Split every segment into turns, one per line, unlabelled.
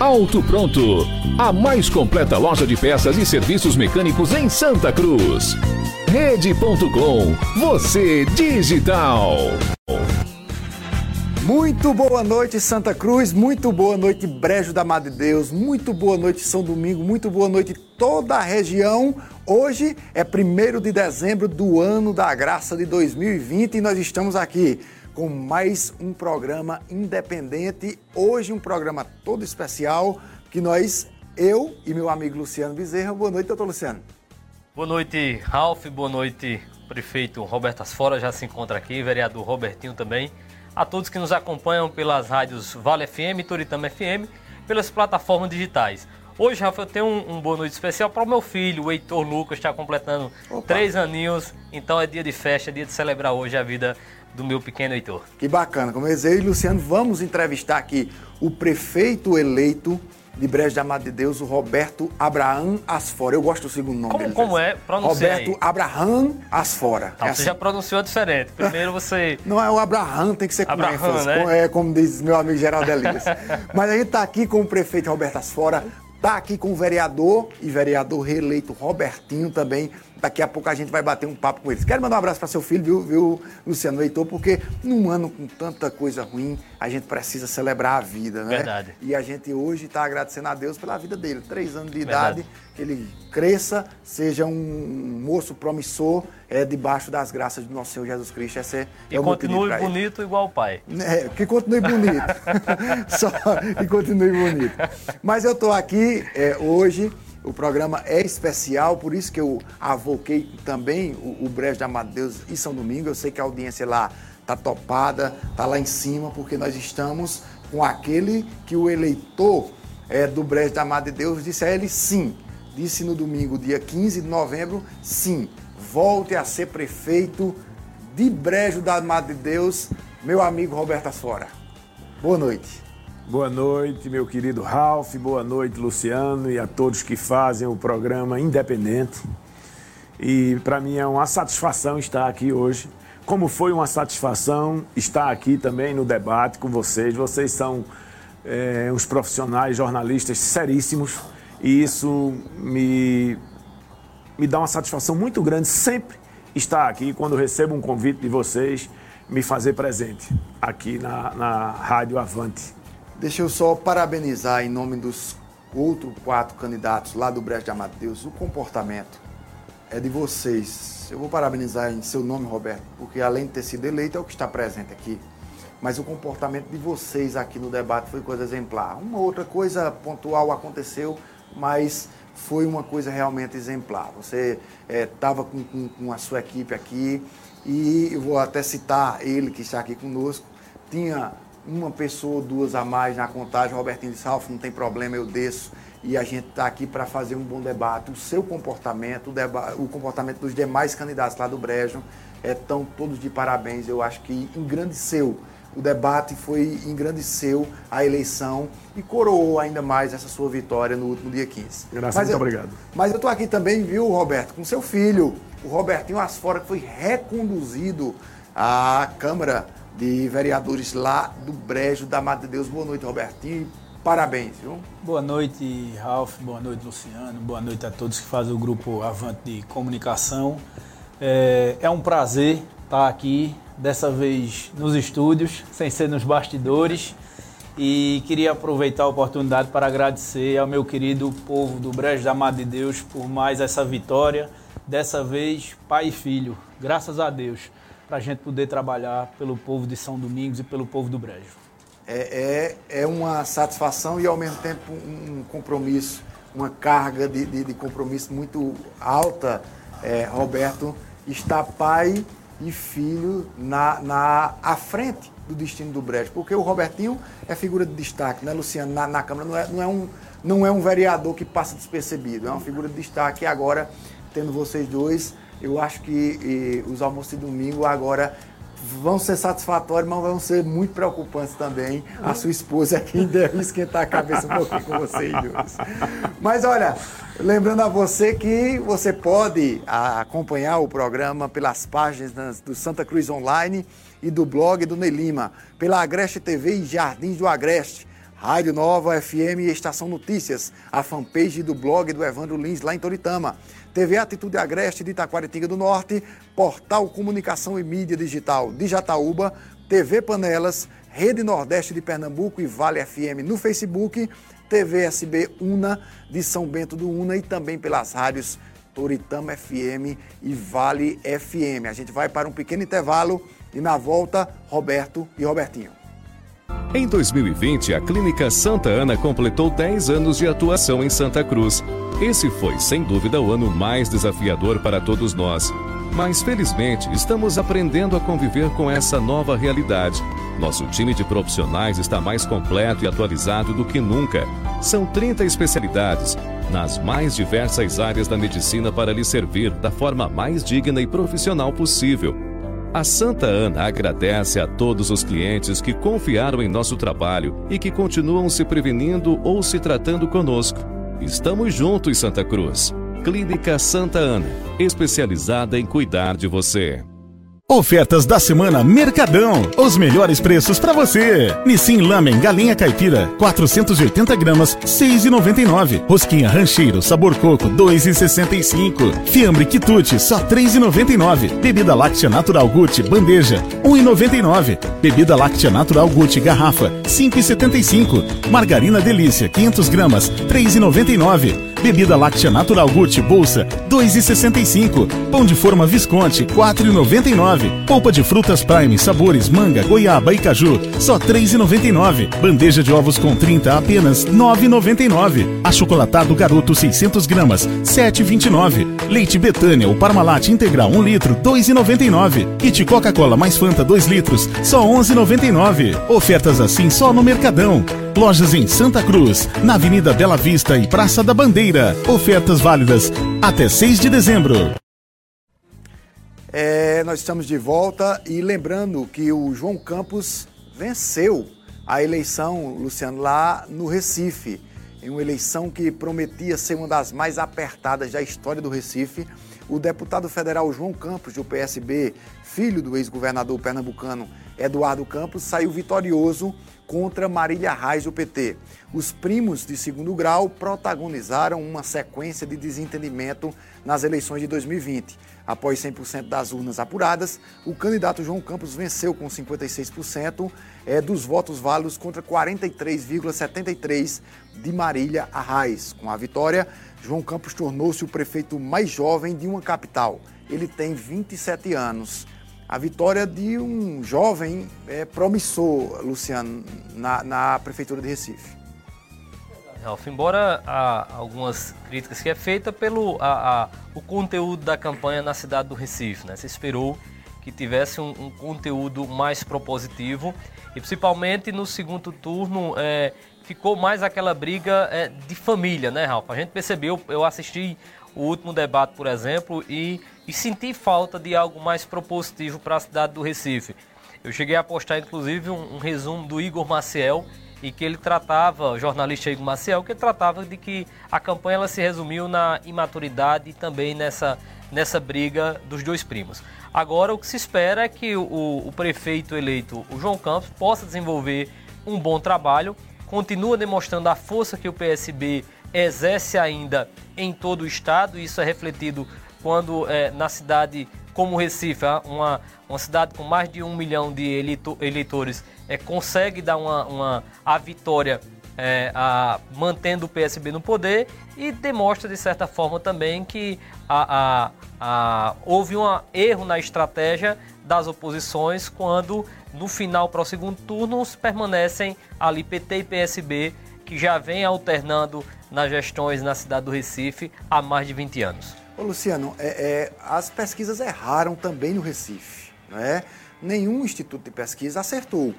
Auto Pronto, a mais completa loja de peças e serviços mecânicos em Santa Cruz. Rede.com, você digital.
Muito boa noite, Santa Cruz. Muito boa noite, Brejo da Madre Deus. Muito boa noite, São Domingo. Muito boa noite, toda a região. Hoje é 1 de dezembro do ano da graça de 2020 e nós estamos aqui com mais um programa independente. Hoje um programa todo especial que nós, eu e meu amigo Luciano Bezerra. Boa noite, doutor Luciano.
Boa noite, Ralf. Boa noite, prefeito Roberto Asfora, já se encontra aqui, vereador Robertinho também. A todos que nos acompanham pelas rádios Vale FM, Toritama FM, pelas plataformas digitais. Hoje, Rafa, eu tenho um, um boa noite especial para o meu filho, o Heitor Lucas, está completando Opa. três aninhos. Então é dia de festa, é dia de celebrar hoje a vida do meu pequeno Heitor.
Que bacana. Como eu disse, eu e Luciano vamos entrevistar aqui o prefeito eleito de Brejo da Amada de Deus, o Roberto Abraham Asfora. Eu gosto do segundo nome
como,
dele.
Como é?
Pronuncia Roberto aí. Abraham Asfora.
Tá, é você assim. já pronunciou diferente. Primeiro você...
Não é o Abraham, tem que ser com
Abraham,
ênfase.
Né?
É como diz meu amigo Geraldo Elias. Mas a gente está aqui com o prefeito Roberto Asfora, está aqui com o vereador e vereador reeleito Robertinho também, Daqui a pouco a gente vai bater um papo com eles. Quero mandar um abraço para seu filho, viu, viu, Luciano Heitor? Porque num ano com tanta coisa ruim, a gente precisa celebrar a vida, né?
Verdade.
E a gente hoje está agradecendo a Deus pela vida dele. Três anos de Verdade. idade, que ele cresça, seja um moço promissor, é, debaixo das graças do nosso Senhor Jesus Cristo. Esse é,
e é continue bonito igual o pai.
É, que continue bonito. Só que continue bonito. Mas eu estou aqui é, hoje o programa é especial, por isso que eu avoquei também o, o Brejo de Deus e São Domingo. Eu sei que a audiência lá está topada, está lá em cima, porque nós estamos com aquele que o eleitor é, do Brejo da Amado de Deus disse a ele sim. Disse no domingo, dia 15 de novembro, sim, volte a ser prefeito de Brejo da Amado de Deus, meu amigo Roberto Asfora. Boa noite.
Boa noite, meu querido Ralph, boa noite, Luciano, e a todos que fazem o programa Independente. E para mim é uma satisfação estar aqui hoje. Como foi uma satisfação estar aqui também no debate com vocês. Vocês são é, uns profissionais, jornalistas seríssimos, e isso me, me dá uma satisfação muito grande sempre estar aqui quando recebo um convite de vocês, me fazer presente aqui na, na Rádio Avante.
Deixa eu só parabenizar em nome dos outros quatro candidatos lá do Brejo de Amadeus o comportamento é de vocês. Eu vou parabenizar em seu nome, Roberto, porque além de ter sido eleito, é o que está presente aqui. Mas o comportamento de vocês aqui no debate foi coisa exemplar. Uma outra coisa pontual aconteceu, mas foi uma coisa realmente exemplar. Você estava é, com, com, com a sua equipe aqui e eu vou até citar ele que está aqui conosco. Tinha uma pessoa ou duas a mais na contagem, Robertinho disse, Ralf, não tem problema, eu desço. E a gente está aqui para fazer um bom debate. O seu comportamento, o, deba o, comportamento dos demais candidatos lá do Brejo, estão é, todos de parabéns. Eu acho que engrandeceu o debate, foi engrandeceu a eleição e coroou ainda mais essa sua vitória no último dia 15.
Graças, muito obrigado.
Mas eu estou aqui também, viu, Roberto, com seu filho, o Robertinho Asfora, que foi reconduzido à Câmara de vereadores lá do Brejo da Madre de Deus. Boa noite, Robertinho. Parabéns, viu?
Boa noite, Ralf. Boa noite, Luciano. Boa noite a todos que fazem o grupo Avante de Comunicação. É, é um prazer estar aqui, dessa vez nos estúdios, sem ser nos bastidores. E queria aproveitar a oportunidade para agradecer ao meu querido povo do Brejo da Mãe de Deus por mais essa vitória. Dessa vez, pai e filho, graças a Deus, para a gente poder trabalhar pelo povo de São Domingos e pelo povo do Brejo.
É, é, é uma satisfação e ao mesmo tempo um compromisso, uma carga de, de, de compromisso muito alta, é, Roberto, está pai e filho na, na à frente do destino do Brejo. Porque o Robertinho é figura de destaque, né, Luciano? Na, na Câmara não é, não, é um, não é um vereador que passa despercebido, é uma figura de destaque. E agora, tendo vocês dois, eu acho que e, os almoços de domingo agora vão ser satisfatórios, mas vão ser muito preocupantes também. A sua esposa quem deve esquentar a cabeça um pouquinho com vocês dois. Mas olha, lembrando a você que você pode acompanhar o programa pelas páginas do Santa Cruz Online e do blog do Nelima, pela Agreste TV e Jardins do Agreste. Rádio Nova FM e Estação Notícias, a fanpage do blog do Evandro Lins lá em Toritama. TV Atitude Agreste de Itaquaritinga do Norte, Portal Comunicação e Mídia Digital de Jataúba, TV Panelas, Rede Nordeste de Pernambuco e Vale FM no Facebook, TV SB Una de São Bento do Una e também pelas rádios Toritama FM e Vale FM. A gente vai para um pequeno intervalo e na volta, Roberto e Robertinho.
Em 2020, a Clínica Santa Ana completou 10 anos de atuação em Santa Cruz. Esse foi, sem dúvida, o ano mais desafiador para todos nós. Mas, felizmente, estamos aprendendo a conviver com essa nova realidade. Nosso time de profissionais está mais completo e atualizado do que nunca. São 30 especialidades, nas mais diversas áreas da medicina para lhe servir da forma mais digna e profissional possível a Santa Ana agradece a todos os clientes que confiaram em nosso trabalho e que continuam se prevenindo ou se tratando conosco. Estamos juntos, Santa Cruz. Clínica Santa Ana, especializada em cuidar de você.
Ofertas da semana Mercadão. Os melhores preços para você. Nissin Lamen Galinha Caipira, 480 gramas, 6,99. Rosquinha Rancheiro Sabor Coco, 2,65. Fiambre Quitute, só 3,99. Bebida Láctea Natural Gucci Bandeja, 1,99. Bebida Láctea Natural Gucci Garrafa, 5,75. Margarina Delícia, 500 gramas, 3,99. Bebida Láctea Natural Gucci Bolsa, 2,65. Pão de forma Visconti, 4,99. Polpa de frutas Prime, sabores manga, goiaba e caju, só 3,99. Bandeja de ovos com 30, apenas 9,99. Achocolatado Garoto 600 gramas, 7,29. Leite Betânia ou Parmalat integral 1 litro, 2,99. Kit Coca-Cola mais Fanta 2 litros, só 11,99. Ofertas assim só no Mercadão. Lojas em Santa Cruz, na Avenida Bela Vista e Praça da Bandeira. Ofertas válidas até 6 de dezembro.
É, nós estamos de volta e lembrando que o João Campos venceu a eleição, Luciano, lá no Recife. Em uma eleição que prometia ser uma das mais apertadas da história do Recife. O deputado federal João Campos, do PSB, filho do ex-governador pernambucano Eduardo Campos, saiu vitorioso contra Marília Reis do PT. Os primos de segundo grau protagonizaram uma sequência de desentendimento nas eleições de 2020. Após 100% das urnas apuradas, o candidato João Campos venceu com 56% é, dos votos válidos contra 43,73% de Marília Arraes. Com a vitória, João Campos tornou-se o prefeito mais jovem de uma capital. Ele tem 27 anos a vitória de um jovem é, promissor, Luciano, na, na Prefeitura de Recife.
Ralf, embora há algumas críticas que é feita pelo a, a, o conteúdo da campanha na cidade do Recife, né? Se esperou que tivesse um, um conteúdo mais propositivo e principalmente no segundo turno é, ficou mais aquela briga é, de família, né, Ralf? A gente percebeu, eu assisti o último debate, por exemplo, e, e senti falta de algo mais propositivo para a cidade do Recife. Eu cheguei a postar, inclusive, um, um, resumo do Igor Maciel, e que ele tratava, o jornalista Igor Maciel, que tratava de que a campanha ela se resumiu na imaturidade e também nessa, nessa briga dos dois primos. Agora, o que se espera é que o, o prefeito eleito, o João Campos, possa desenvolver um bom trabalho, continua demonstrando a força que o PSB exerce ainda em todo o estado. Isso é refletido quando é, na cidade como Recife, uma, uma cidade com mais de um milhão de eleitores, é, consegue dar uma, uma a vitória é, a, mantendo o PSB no poder e demonstra de certa forma também que a, a, houve um erro na estratégia das oposições quando no final para o segundo turno permanecem ali PT e PSB que já vem alternando nas gestões na cidade do Recife há mais de 20 anos.
Ô Luciano, é, é, as pesquisas erraram também no Recife. Né? Nenhum instituto de pesquisa acertou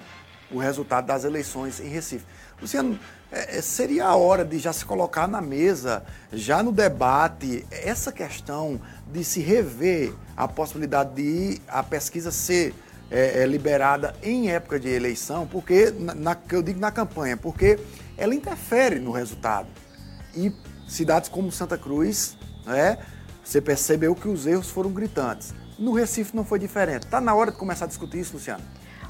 o resultado das eleições em Recife. Luciano, é, é, seria a hora de já se colocar na mesa, já no debate, essa questão de se rever a possibilidade de a pesquisa ser é, é, liberada em época de eleição, porque, na, eu digo na campanha, porque ela interfere no resultado. E cidades como Santa Cruz, né, você percebeu que os erros foram gritantes. No Recife não foi diferente. Está na hora de começar a discutir isso, Luciano?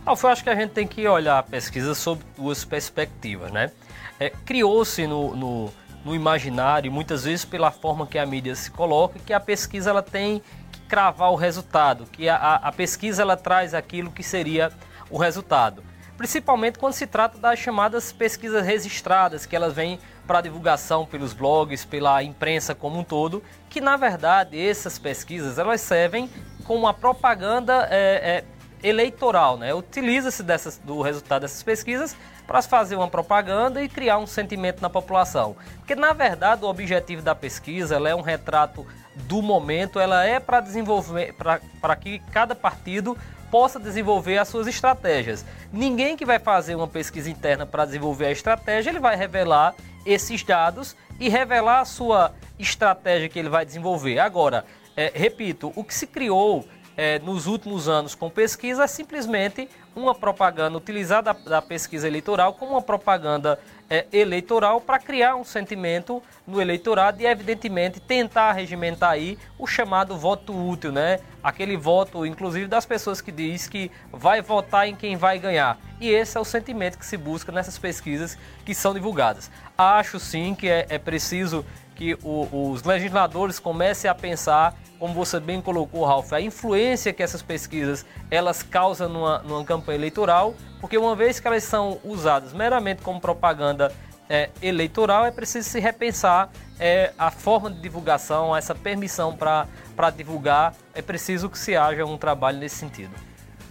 Alfa, eu acho que a gente tem que olhar a pesquisa sob duas perspectivas, né? É, Criou-se no, no, no, imaginário, muitas vezes pela forma que a mídia se coloca, que a pesquisa ela tem que cravar o resultado, que a, a, a pesquisa ela traz aquilo que seria o resultado. Principalmente quando se trata das chamadas pesquisas registradas, que elas vêm para divulgação pelos blogs, pela imprensa como um todo, que na verdade essas pesquisas elas servem como uma propaganda é, é, eleitoral, né? Utiliza-se do resultado dessas pesquisas para fazer uma propaganda e criar um sentimento na população. Porque na verdade o objetivo da pesquisa é um retrato do momento, ela é para desenvolver, para que cada partido possa desenvolver as suas estratégias. Ninguém que vai fazer uma pesquisa interna para desenvolver a estratégia, ele vai revelar esses dados e revelar a sua estratégia que ele vai desenvolver. Agora, é, repito, o que se criou é, nos últimos anos com pesquisa é simplesmente uma propaganda utilizada da, da pesquisa eleitoral como uma propaganda é, eleitoral para criar um sentimento no eleitorado e, evidentemente, tentar regimentar aí o chamado voto útil, né? Aquele voto, inclusive, das pessoas que diz que vai votar em quem vai ganhar. E esse é o sentimento que se busca nessas pesquisas que são divulgadas. Acho sim que é, é preciso que o, os legisladores comecem a pensar, como você bem colocou, Ralf, a influência que essas pesquisas elas causam numa, numa campanha eleitoral, porque uma vez que elas são usadas meramente como propaganda é, eleitoral, é preciso se repensar é, a forma de divulgação, essa permissão para divulgar, é preciso que se haja um trabalho nesse sentido.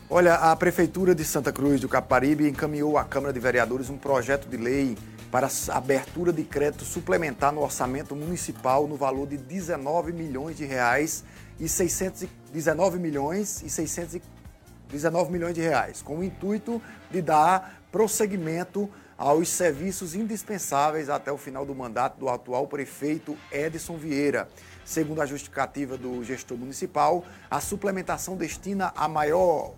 Olha, a Prefeitura de Santa Cruz do Caparibe encaminhou à Câmara de Vereadores um projeto de lei para abertura de crédito suplementar no orçamento municipal no valor de 19 milhões de reais e 619 milhões e 619 milhões de reais, com o intuito de dar prosseguimento aos serviços indispensáveis até o final do mandato do atual prefeito Edson Vieira. Segundo a justificativa do gestor municipal, a suplementação destina a maior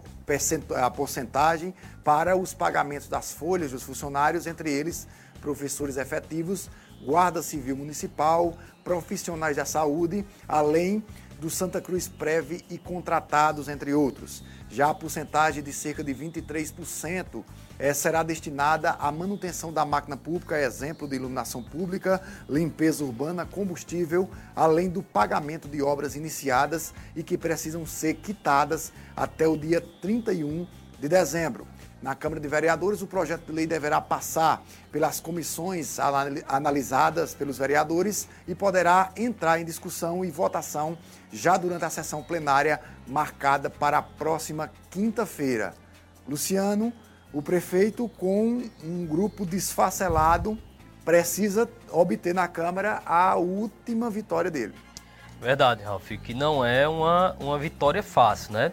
a porcentagem para os pagamentos das folhas dos funcionários, entre eles professores efetivos, Guarda Civil Municipal, profissionais da saúde, além do Santa Cruz Preve e contratados, entre outros. Já a porcentagem de cerca de 23% é, será destinada à manutenção da máquina pública, exemplo de iluminação pública, limpeza urbana, combustível, além do pagamento de obras iniciadas e que precisam ser quitadas até o dia 31 de dezembro. Na Câmara de Vereadores, o projeto de lei deverá passar pelas comissões analisadas pelos vereadores e poderá entrar em discussão e votação já durante a sessão plenária marcada para a próxima quinta-feira. Luciano, o prefeito, com um grupo desfacelado, precisa obter na Câmara a última vitória dele.
Verdade, Ralf, que não é uma, uma vitória fácil, né?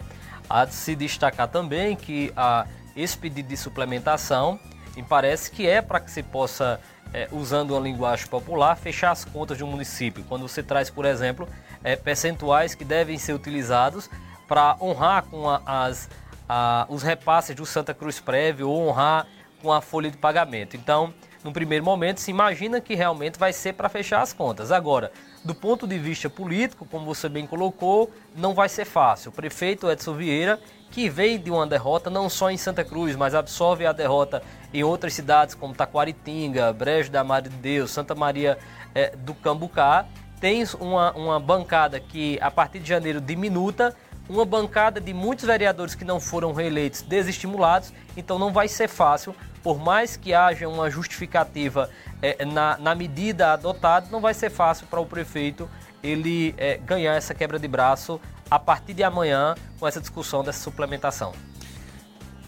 Há de se destacar também que a esse pedido de suplementação me parece que é para que se possa, é, usando uma linguagem popular, fechar as contas de um município. Quando você traz, por exemplo, é, percentuais que devem ser utilizados para honrar com a, as, a, os repasses do Santa Cruz Prévio ou honrar com a folha de pagamento. Então, no primeiro momento, se imagina que realmente vai ser para fechar as contas. Agora, do ponto de vista político, como você bem colocou, não vai ser fácil. O prefeito Edson Vieira que vem de uma derrota não só em Santa Cruz, mas absorve a derrota em outras cidades como Taquaritinga, Brejo da Madre de Deus, Santa Maria é, do Cambucá, tem uma, uma bancada que a partir de janeiro diminuta, uma bancada de muitos vereadores que não foram reeleitos desestimulados, então não vai ser fácil, por mais que haja uma justificativa é, na, na, medida adotada, não vai ser fácil para o prefeito ele é, ganhar essa quebra de braço a partir de amanhã com essa discussão dessa suplementação.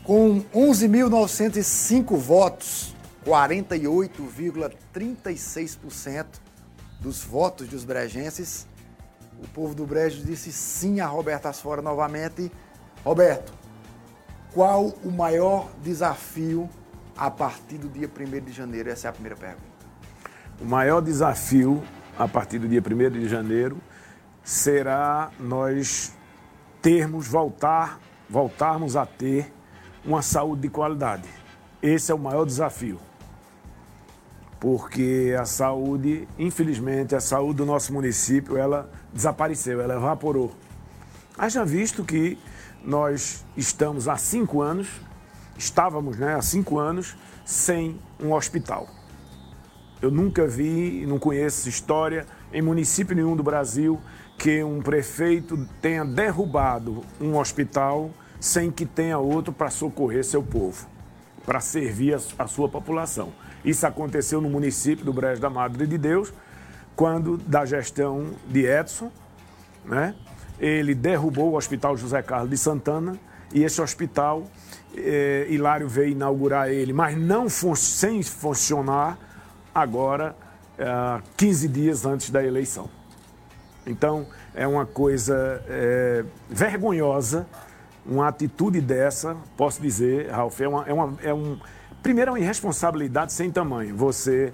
Com 11.905 votos, 48,36% dos votos dos brejenses, o povo do Brejo disse sim a Roberto Asfora novamente. Roberto, qual o maior desafio a partir do dia 1 de janeiro? Essa é a primeira pergunta.
O maior desafio a partir do dia 1 de janeiro será nós termos, voltar, voltarmos a ter uma saúde de qualidade. Esse é o maior desafio. Porque a saúde, infelizmente, a saúde do nosso município, ela desapareceu, ela evaporou. Haja visto que nós estamos há cinco anos, estávamos né, há cinco anos, sem um hospital. Eu nunca vi, não conheço história em município nenhum do Brasil que um prefeito tenha derrubado um hospital sem que tenha outro para socorrer seu povo, para servir a, sua população. Isso aconteceu no município do Brejo da Madre de Deus, quando, da gestão de Edson, né, ele derrubou o Hospital José Carlos de Santana e esse hospital, eh, Hilário veio inaugurar ele, mas não fun sem funcionar agora, eh, 15 dias antes da eleição. Então, é uma coisa é, vergonhosa, uma atitude dessa, posso dizer, Ralf, é, uma, é, uma, é um. Primeiro, é uma irresponsabilidade sem tamanho. Você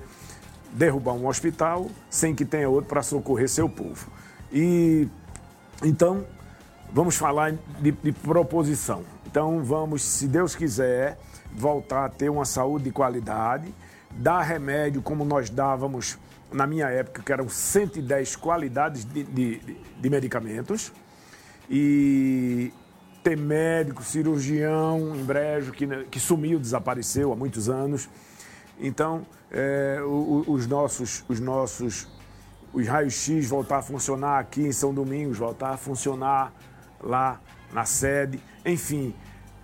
derrubar um hospital sem que tenha outro para socorrer seu povo. E então, vamos falar de, de, proposição. Então, vamos, se Deus quiser, voltar a ter uma saúde de qualidade, dar remédio como nós dávamos na minha época, que eram 110 qualidades de, de, de medicamentos, e ter médico, cirurgião em brejo, que, que sumiu, desapareceu há muitos anos. Então, é, os nossos, os nossos os raios-x voltar a funcionar aqui em São Domingos, voltar a funcionar lá na sede. Enfim,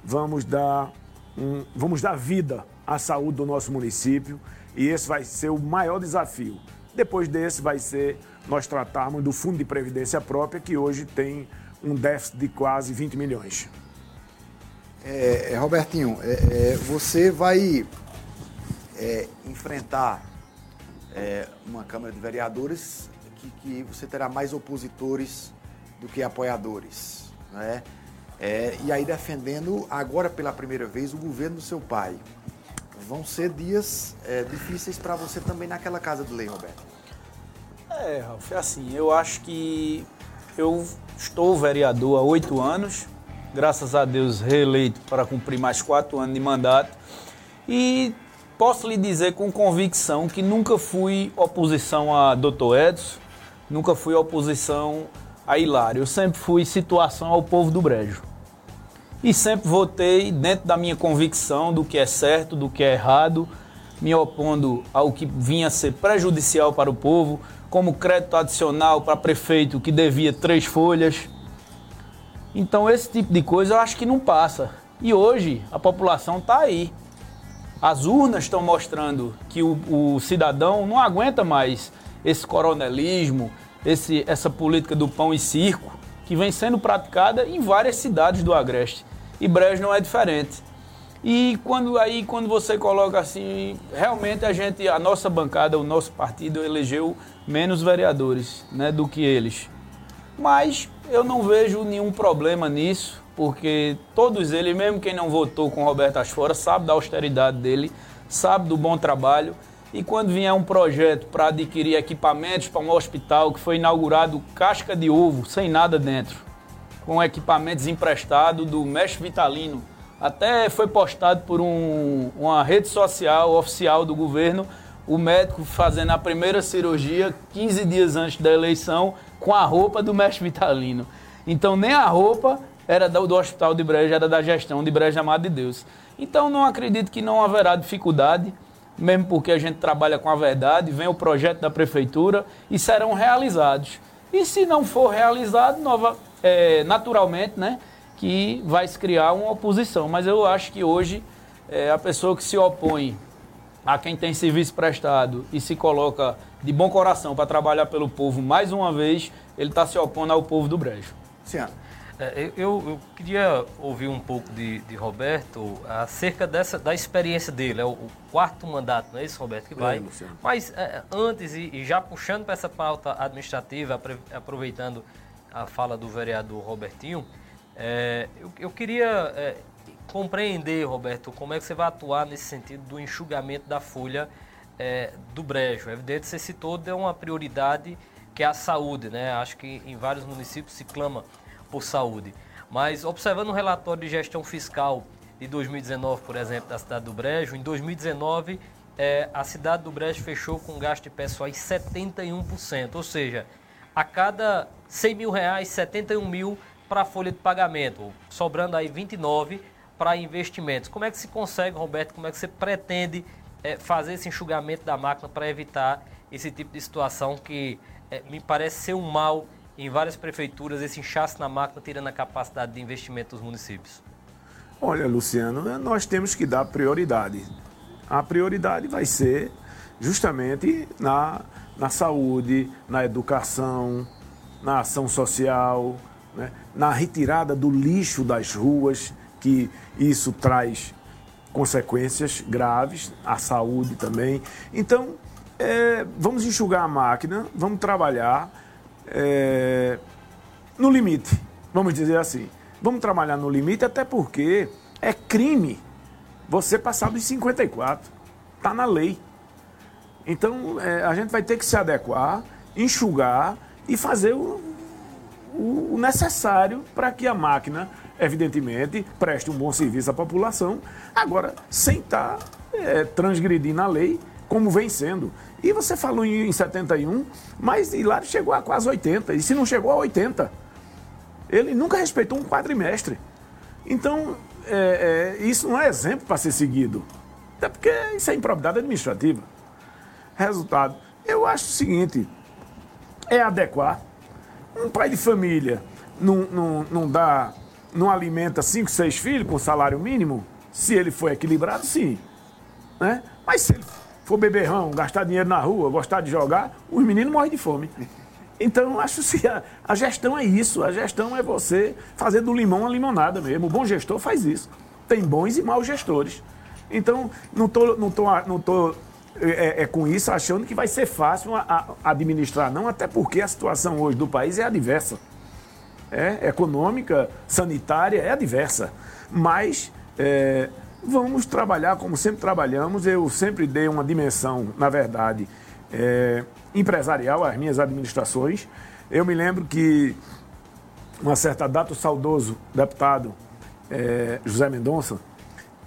vamos dar, um, vamos dar vida à saúde do nosso município e esse vai ser o maior desafio. Depois desse vai ser nós tratarmos do Fundo de Previdência Própria, que hoje tem um déficit de quase 20 milhões.
É, é Robertinho, é, é, você vai é, enfrentar é, uma Câmara de Vereadores que, que, você terá mais opositores do que apoiadores. Né? e aí defendendo agora pela primeira vez o governo do seu pai vão ser dias é, difíceis para você também naquela casa de lei, Roberto.
É, Ralf, é assim, eu acho que eu estou vereador há oito anos, graças a Deus reeleito para cumprir mais quatro anos de mandato, e posso lhe dizer com convicção que nunca fui oposição a Dr. Edson, nunca fui oposição a Hilário, eu sempre fui situação ao povo do Brejo e sempre votei dentro da minha convicção do que é certo, do que é errado, me opondo ao que vinha a ser prejudicial para o povo, como crédito adicional para prefeito que devia três folhas. Então esse tipo de coisa eu acho que não passa. E hoje a população está aí. As urnas estão mostrando que o, o, cidadão não aguenta mais esse coronelismo, esse, essa política do pão e circo que vem sendo praticada em várias cidades do Agreste e Brejo não é diferente. E quando aí quando você coloca assim, realmente a gente, a nossa bancada, o nosso partido elegeu menos vereadores, né, do que eles. Mas eu não vejo nenhum problema nisso, porque todos eles, mesmo quem não votou com Roberto Asfora, sabe da austeridade dele, sabe do bom trabalho. E quando vier um projeto para adquirir equipamentos para um hospital que foi inaugurado casca de ovo, sem nada dentro, com equipamentos emprestados do mestre Vitalino. Até foi postado por um, uma rede social oficial do governo o médico fazendo a primeira cirurgia 15 dias antes da eleição com a roupa do mestre Vitalino. Então nem a roupa era do, do Hospital de Breja, era da gestão de Breja Amado de Deus. Então não acredito que não haverá dificuldade, mesmo porque a gente trabalha com a verdade, vem o projeto da prefeitura e serão realizados. E se não for realizado, nova, é, naturalmente, né, que vai se criar uma oposição. Mas eu acho que hoje é, a pessoa que se opõe a quem tem serviço prestado e se coloca de bom coração para trabalhar pelo povo mais uma vez, ele está se opondo ao povo do Brejo.
Sim.
É, eu, eu, queria ouvir um pouco de, de, Roberto acerca dessa, da experiência dele. É o, o, quarto mandato, não é isso, Roberto, que vai? É, Mas é, antes, e, e, já puxando para essa pauta administrativa, aproveitando a fala do vereador Robertinho, é, eu, eu, queria é, compreender, Roberto, como é que você vai atuar nesse sentido do enxugamento da folha é, do brejo. É evidente que você citou, deu uma prioridade que é a saúde, né? Acho que em vários municípios se clama por saúde. Mas observando o relatório de gestão fiscal de 2019, por exemplo, da cidade do Brejo, em 2019 é, a cidade do Brejo fechou com gasto de pessoal em 71%, ou seja, a cada 100 mil reais, 71 mil para a folha de pagamento, sobrando aí 29 para investimentos. Como é que se consegue, Roberto, como é que você pretende é, fazer esse enxugamento da máquina para evitar esse tipo de situação que é, me parece ser um mal em várias prefeituras esse inchaço na máquina tirando a capacidade de investimento dos municípios?
Olha, Luciano, nós temos que dar prioridade. A prioridade vai ser justamente na, na saúde, na educação, na ação social, né? na retirada do lixo das ruas, que isso traz consequências graves à saúde também. Então, é, vamos enxugar a máquina, vamos trabalhar é, no limite, vamos dizer assim. Vamos trabalhar no limite, até porque é crime você passar dos 54. Está na lei. Então é, a gente vai ter que se adequar, enxugar e fazer o, o, necessário para que a máquina, evidentemente, preste um bom serviço à população, agora sem estar tá, é, transgredindo a lei como vem sendo. E você falou em 71, mas Hilário chegou a quase 80. E se não chegou a 80, ele nunca respeitou um quadrimestre. Então, é, é, isso não é exemplo para ser seguido. Até porque isso é improbidade administrativa. Resultado, eu acho o seguinte: é adequar. Um pai de família não, não, não dá, não alimenta cinco, seis filhos com salário mínimo, se ele for equilibrado, sim. Né? Mas se ele for beberrão, gastar dinheiro na rua, gostar de jogar, os meninos morrem de fome. Então, acho que a, a, gestão é isso. A gestão é você fazer do limão uma limonada mesmo. O bom gestor faz isso. Tem bons e maus gestores. Então, não estou não tô, não tô, é, é, com isso achando que vai ser fácil a, a administrar, não, até porque a situação hoje do país é adversa. É econômica, sanitária, é adversa. Mas é, Vamos trabalhar como sempre trabalhamos. Eu sempre dei uma dimensão, na verdade, é, empresarial às minhas administrações. Eu me lembro que, uma certa data, o saudoso deputado é, José Mendonça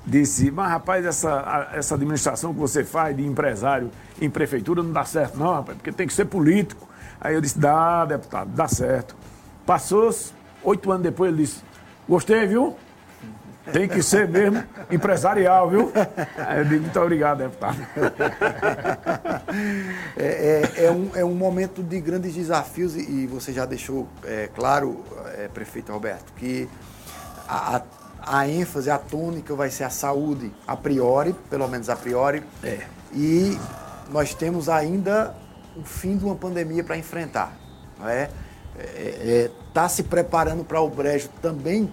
disse: Mas rapaz, essa, essa administração que você faz de empresário em prefeitura não dá certo, não, rapaz, porque tem que ser político. Aí eu disse: Dá, deputado, dá certo. Passou oito anos depois, ele disse: Gostei, viu? Tem que ser mesmo empresarial, viu? Eu digo, muito obrigado, deputado.
É, é, é, um, é um momento de grandes desafios e, e você já deixou é, claro, é, prefeito Roberto, que a, a, a, ênfase, a tônica vai ser a saúde, a priori, pelo menos a priori.
É.
E nós temos ainda o fim de uma pandemia para enfrentar. Não é? Está é, é, se preparando para o brejo também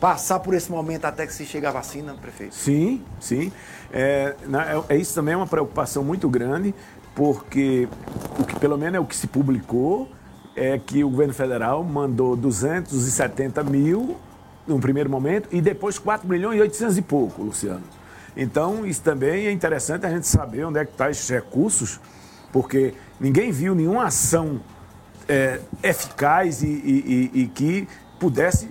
passar por esse momento até que se chegue a vacina, prefeito?
Sim, sim. É, é, isso também é uma preocupação muito grande, porque o que pelo menos é o que se publicou é que o governo federal mandou 270 mil no primeiro momento e depois 4 milhões e 800 e pouco, Luciano. Então, isso também é interessante a gente saber onde é que estão tá esses recursos, porque ninguém viu nenhuma ação é, eficaz e, e, e, e que pudesse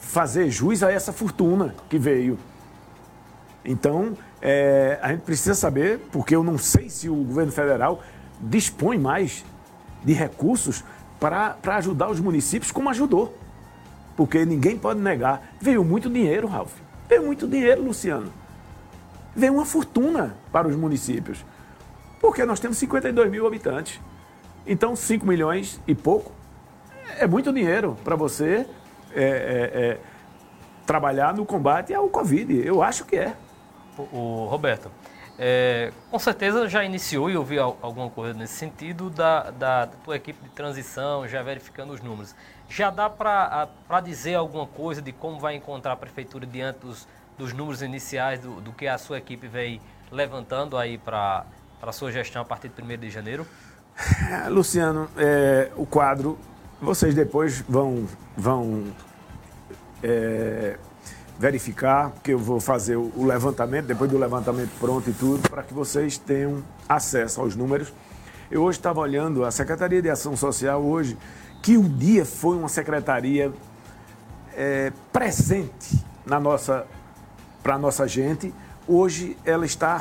fazer jus a essa fortuna que veio. Então, é, a gente precisa saber, porque eu não sei se o governo federal dispõe mais de recursos para ajudar os municípios como ajudou. Porque ninguém pode negar. Veio muito dinheiro, Ralf. Veio muito dinheiro, Luciano. Veio uma fortuna para os municípios. Porque nós temos 52 mil habitantes. Então, 5 milhões e pouco é muito dinheiro para você é, é, é, trabalhar no combate ao Covid. Eu acho que é.
O, o Roberto, é, com certeza já iniciou e ouvi alguma coisa nesse sentido da, da, tua equipe de transição, já verificando os números. Já dá para dizer alguma coisa de como vai encontrar a prefeitura diante dos, dos números iniciais do, do que a sua equipe vem levantando aí para a sua gestão a partir de 1 de janeiro?
Luciano, é, o quadro, vocês depois vão, vão é, verificar, porque eu vou fazer o levantamento, depois do levantamento pronto e tudo, para que vocês tenham acesso aos números. Eu hoje estava olhando a Secretaria de Ação Social hoje, que o dia foi uma secretaria é, presente na nossa, para a nossa gente. Hoje ela está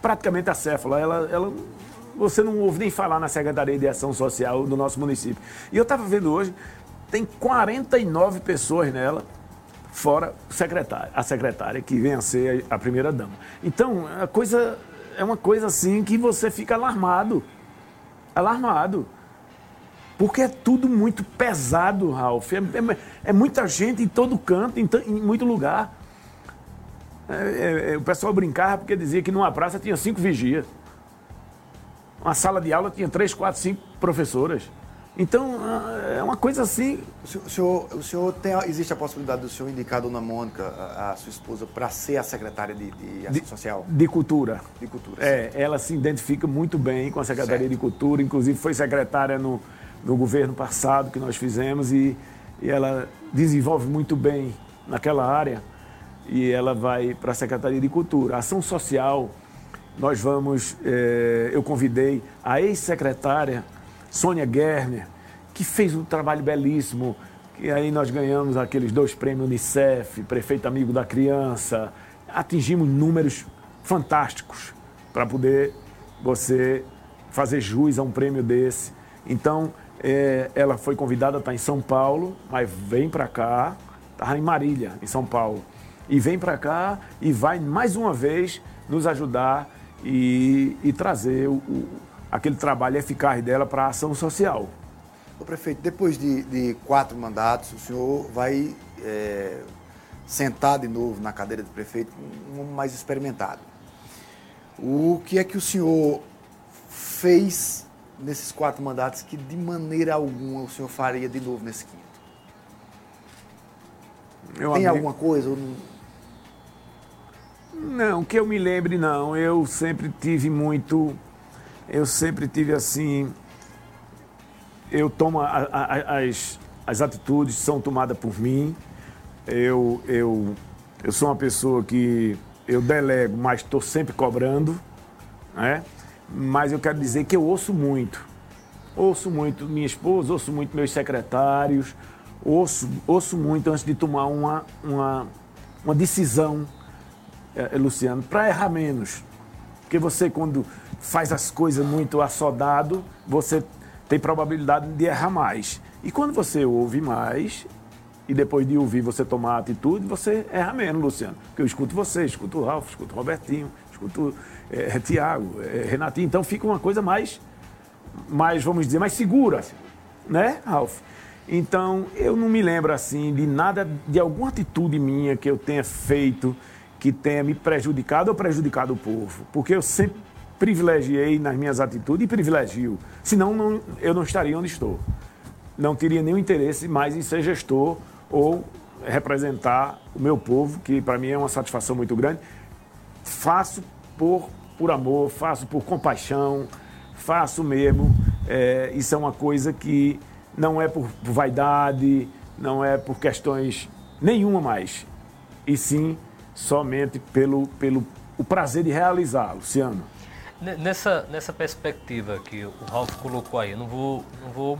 praticamente acéfala. Ela, ela, você não ouve nem falar na Secretaria de Ação Social do nosso município. E eu estava vendo hoje, tem 49 pessoas nela, fora secretária, a secretária, que vem a ser a primeira dama. Então, a coisa é uma coisa assim que você fica alarmado. Alarmado. Porque é tudo muito pesado, Ralf. É, é, é muita gente em todo canto, em, em muito lugar. É, é, é, o pessoal brincava porque dizia que numa praça tinha cinco vigias. Uma sala de aula tinha três, quatro, cinco professoras. Então, ah, é uma coisa assim.
O senhor, o senhor tem, existe a possibilidade do senhor indicar a dona Mônica, a, a sua esposa, para ser a secretária de, de Ação
de,
Social?
De Cultura.
De Cultura.
É, ela se identifica muito bem com a Secretaria certo. de Cultura, inclusive foi secretária no, no governo passado que nós fizemos e, e ela desenvolve muito bem naquela área e ela vai para a Secretaria de Cultura. ação social, nós vamos, é, eu convidei a ex-secretária Sônia Gerner, que fez um trabalho belíssimo, que aí nós ganhamos aqueles dois prêmios Unicef, Prefeito Amigo da Criança, atingimos números fantásticos para poder você fazer jus a um prêmio desse. Então, é, ela foi convidada a estar em São Paulo, mas vem para cá, estava em Marília, em São Paulo, e vem para cá e vai mais uma vez nos ajudar e, e trazer o, o aquele trabalho eficaz dela para a ação social.
Prefeito, depois de, de, quatro mandatos, o senhor vai é, sentar de novo na cadeira de prefeito, um mais experimentado. O que é que o senhor fez nesses quatro mandatos que de maneira alguma o senhor faria de novo nesse quinto? Meu Tem amigo... alguma coisa?
Não, que eu me lembre não. Eu sempre tive muito eu sempre tive assim. Eu tomo a, a, as, as atitudes são tomadas por mim. Eu, eu, eu sou uma pessoa que eu delego, mas estou sempre cobrando. Né? Mas eu quero dizer que eu ouço muito. Ouço muito minha esposa, ouço muito meus secretários, ouço, ouço muito antes de tomar uma, uma, uma decisão, é, Luciano, para errar menos. Porque você, quando faz as coisas muito assodado, você tem probabilidade de errar mais. E quando você ouve mais, e depois de ouvir você tomar atitude, você erra menos, Luciano. Porque eu escuto você, escuto o Ralf, escuto o Robertinho, escuto é, Tiago, é, Renatinho. Então fica uma coisa mais, mais, vamos dizer, mais segura. Né, Ralf? Então, eu não me lembro assim de nada, de alguma atitude minha que eu tenha feito que tenha me prejudicado ou prejudicado o povo. Porque eu sempre privilegiei nas minhas atitudes e privilegio. Senão, não, eu não estaria onde estou. Não teria nenhum interesse mais em ser gestor ou representar o meu povo, que para mim é uma satisfação muito grande. Faço por, por amor, faço por compaixão, faço mesmo. É, isso é uma coisa que não é por, vaidade, não é por questões nenhuma mais, e sim somente pelo, pelo o prazer de realizar, Luciano.
Nessa, nessa perspectiva que o Ralf colocou aí, eu não vou, não vou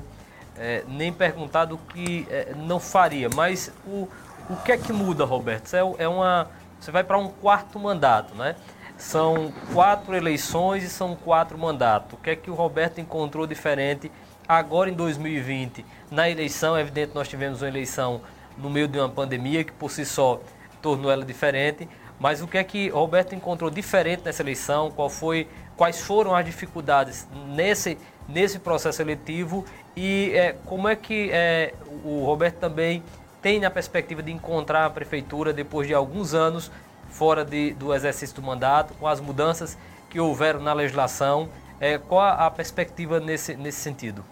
é, nem perguntar do que é, não faria, mas o, o que é que muda, Roberto? É, é uma, você vai para um quarto mandato, né? São quatro eleições e são quatro mandatos. O que é que o Roberto encontrou diferente agora em 2020? Na eleição, é evidente, nós tivemos uma eleição no meio de uma pandemia que por si só tornou ela diferente. Mas o que é que Roberto encontrou diferente nessa eleição? Qual foi quais foram as dificuldades nesse, nesse processo eletivo e é, como é que é, o Roberto também tem a perspectiva de encontrar a prefeitura depois de alguns anos fora de, do exercício do mandato, com as mudanças que houveram na legislação. É, qual a, perspectiva nesse, nesse sentido?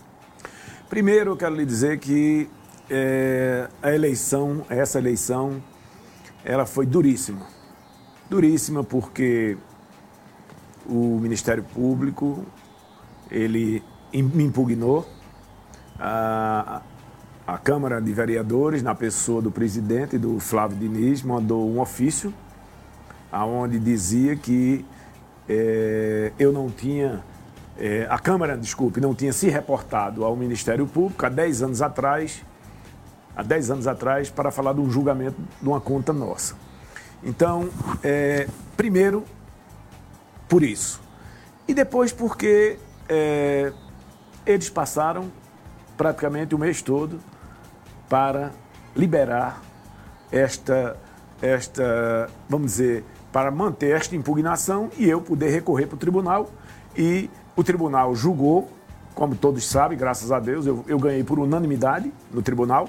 Primeiro, eu quero lhe dizer que é, a eleição, essa eleição, ela foi duríssima. Duríssima porque o Ministério Público, ele me impugnou, a, a Câmara de Vereadores, na pessoa do presidente, do Flávio Diniz, mandou um ofício aonde dizia que é, eu não tinha, é, a Câmara, desculpe, não tinha se reportado ao Ministério Público há 10 anos atrás, há 10 anos atrás, para falar de um julgamento de uma conta nossa. Então, é, primeiro, por isso. E depois porque eles passaram praticamente o mês todo para liberar esta, esta, vamos dizer, para manter esta impugnação e eu poder recorrer para o tribunal. E o tribunal julgou, como todos sabem, graças a Deus, eu, eu ganhei por unanimidade no tribunal.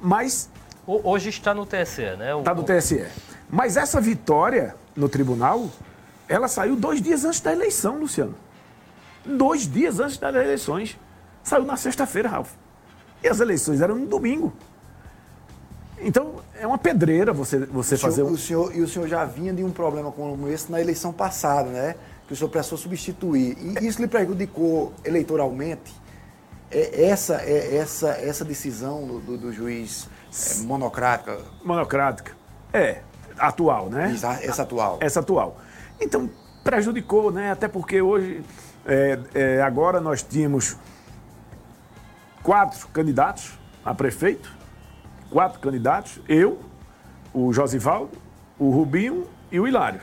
Mas.
Hoje está no TSE, né?
Está no TSE. Mas essa vitória no tribunal, ela saiu dois dias antes da eleição, Luciano. Dois dias antes das eleições. Saiu na sexta-feira, Ralf. E as eleições eram no domingo. Então, é uma pedreira você, você
o
fazer
senhor,
um...
o senhor E o senhor já vinha de um problema como esse na eleição passada, né? Que o senhor precisou substituir. E isso lhe prejudicou eleitoralmente? É essa, é essa, essa decisão do, do, do juiz é, monocrática?
Monocrática. É, atual, né?
Essa atual.
Essa atual. Então, prejudicou, né? Até porque hoje, é, é, agora nós tínhamos quatro candidatos a prefeito, quatro candidatos, eu, o Josivaldo, o Rubinho e o Hilário.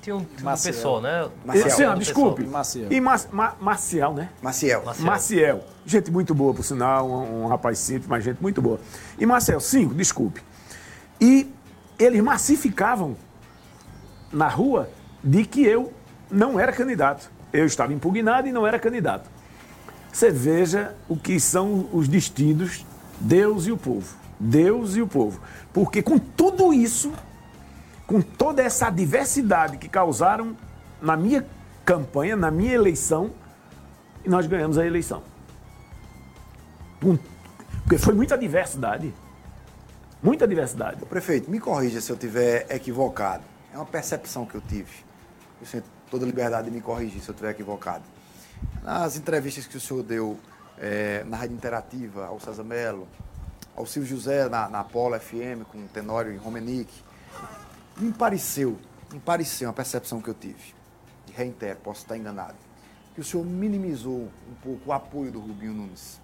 Tinha um, uma pessoa, né?
Marcial. desculpe. Maciel. E Mar, Mar, Marcial, né?
Maciel.
Maciel. Maciel. Gente muito boa, por sinal, um, um, rapaz simples, mas gente muito boa. E Marcel, cinco, desculpe. E eles massificavam na rua de que eu não era candidato. Eu estava impugnado e não era candidato. Você veja o que são os destinos, Deus e o povo. Deus e o povo. Porque com tudo isso, com toda essa diversidade que causaram na minha campanha, na minha eleição, nós ganhamos a eleição. Porque foi muita diversidade. Muita diversidade.
Prefeito, me corrija se eu estiver equivocado. É uma percepção que eu tive. Eu sinto toda liberdade de me corrigir se eu estiver equivocado. Nas entrevistas que o senhor deu é, na Rádio Interativa ao César Melo, ao Silvio José na, na Polo FM com Tenório e Romenick, me pareceu, me pareceu uma percepção que eu tive, e reitero, posso estar enganado, que o senhor minimizou um pouco o apoio do Rubinho Nunes.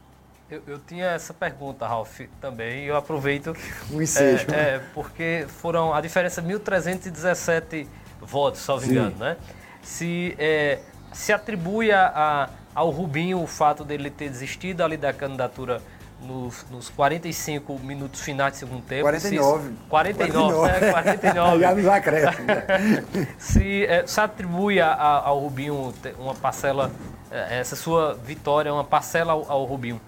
Eu, eu tinha essa pergunta, Ralf, também, e eu aproveito.
Um ensejo.
É, é, porque foram a diferença 1.317 votos, salvo engano, né? Se, é, se atribui a, a, ao Rubinho o fato dele ter desistido ali da candidatura nos, nos 45 minutos finais de segundo tempo.
49.
Se, 49, 49. Né? 49.
Já nos acréscimos. Né?
se, é, se atribui a, ao Rubinho uma parcela, é, essa sua vitória, uma parcela ao, ao Rubinho?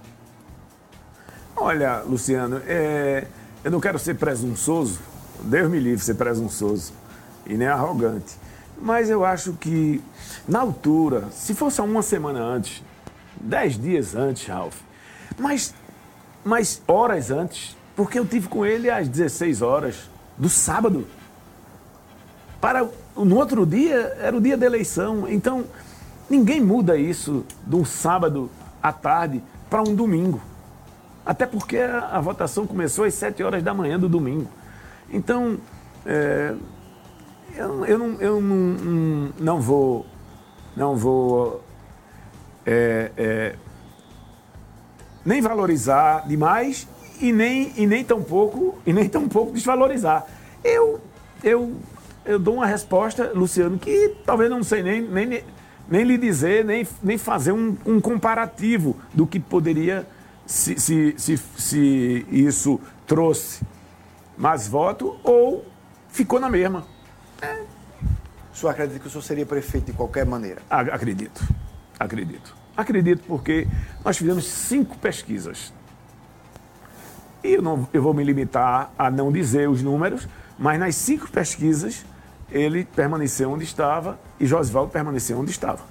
Olha, Luciano, é, eu não quero ser presunçoso, Deus me livre ser presunçoso e nem arrogante. Mas eu acho que, na altura, se fosse uma semana antes, dez dias antes, Ralph, mas, mas horas antes, porque eu tive com ele às 16 horas do sábado. Para no outro dia era o dia da eleição. Então, ninguém muda isso de um sábado à tarde para um domingo. Até porque a, a, votação começou às 7 horas da manhã do domingo. Então, é, eu, eu, não, eu não, não, vou, não vou é, é, nem valorizar demais e nem, e nem tão pouco e nem tão pouco desvalorizar. Eu, eu, eu dou uma resposta, Luciano, que talvez não sei nem, nem, nem lhe dizer, nem, nem fazer um, um comparativo do que poderia se, se, se, se isso trouxe mais voto ou ficou na mesma.
O senhor acredita que o senhor seria prefeito de qualquer maneira?
Acredito. Acredito. Acredito porque nós fizemos cinco pesquisas. E eu, não, eu vou me limitar a não dizer os números, mas nas cinco pesquisas ele permaneceu onde estava e Josivaldo permaneceu onde estava.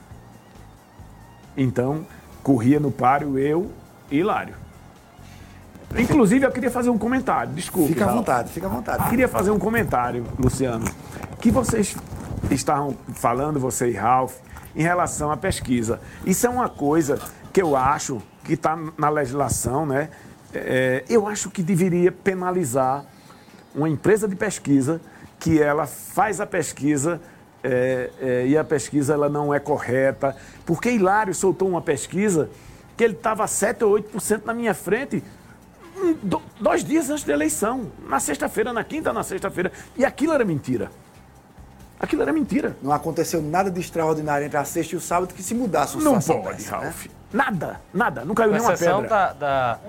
Então, corria no páreo eu e Hilário. Inclusive, eu queria fazer um comentário, desculpe.
Fica à vontade, fica à vontade.
Queria fazer um comentário, Luciano, que vocês estavam falando, você e Ralph, em relação à pesquisa. Isso é uma coisa que eu acho que está na legislação, né? É, eu acho que deveria penalizar uma empresa de pesquisa que ela faz a pesquisa é, é, e a pesquisa ela não é correta. Porque Hilário soltou uma pesquisa que ele estava 7 ou 8% na minha frente do- dois dias antes da eleição. Na sexta-feira, na quinta, na sexta-feira. E aquilo era mentira. Aquilo era mentira.
Não aconteceu nada de extraordinário entre a sexta e o sábado que se mudasse uma
Não pode,
né?
Ralf. Nada, nada. Não caiu
Com
nenhuma pedra.
da, da,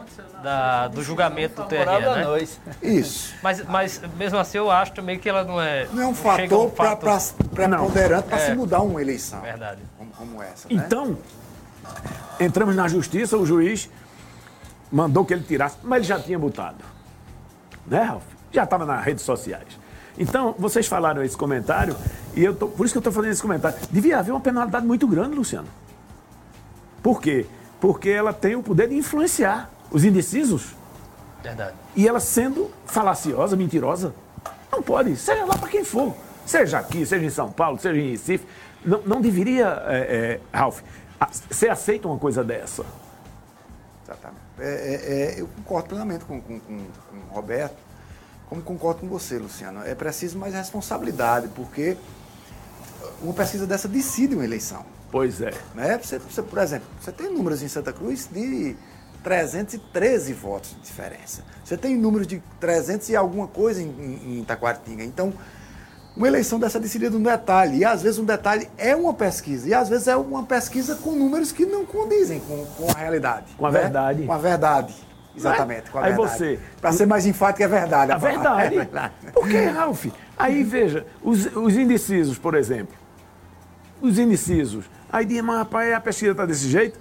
da- do julgamento do TRE, né?
nós.
Isso.
Mas, mas mesmo assim eu acho também que ela não é.
Não é um fator
um
pra- pra- preponderante para
É.
se mudar uma eleição.
Verdade.
Como, como essa, né?
Então, entramos na justiça, o juiz mandou que ele tirasse, mas ele já tinha botado. Né, Ralf? Já estava nas redes sociais. Então, vocês falaram esse comentário, e eu tô, por isso que eu estou fazendo esse comentário. Devia haver uma penalidade muito grande, Luciano. Por quê? Porque ela tem o poder de influenciar os indecisos.
Verdade.
E ela sendo falaciosa, mentirosa, não pode, seja lá para quem for. Seja aqui, seja em São Paulo, seja em Recife. Não, não deveria, é, é, Ralf, ser aceita uma coisa dessa.
Exatamente. É, é, é, eu concordo plenamente com, com, com, com o Roberto, como concordo com você, Luciano. É preciso mais responsabilidade, porque uma pesquisa dessa decide uma eleição.
Pois é.
Né? Você, você, por exemplo, você tem números em Santa Cruz de 313 votos de diferença. Você tem números de 300 e alguma coisa em, em, em. Então, uma eleição dessa é decidida no detalhe. E às vezes um detalhe é uma pesquisa. E às vezes é uma pesquisa com números que não condizem com, com a realidade.
Com a
né?
verdade.
Com a verdade. Exatamente, com a
Aí
verdade.
você-
Para ser mais enfático, é verdade.
A verdade.
É verdade.
Por que, Ralf? Aí veja, os, os indecisos, por exemplo. Os indecisos. Aí diz, mas rapaz, a pesquisa está desse jeito.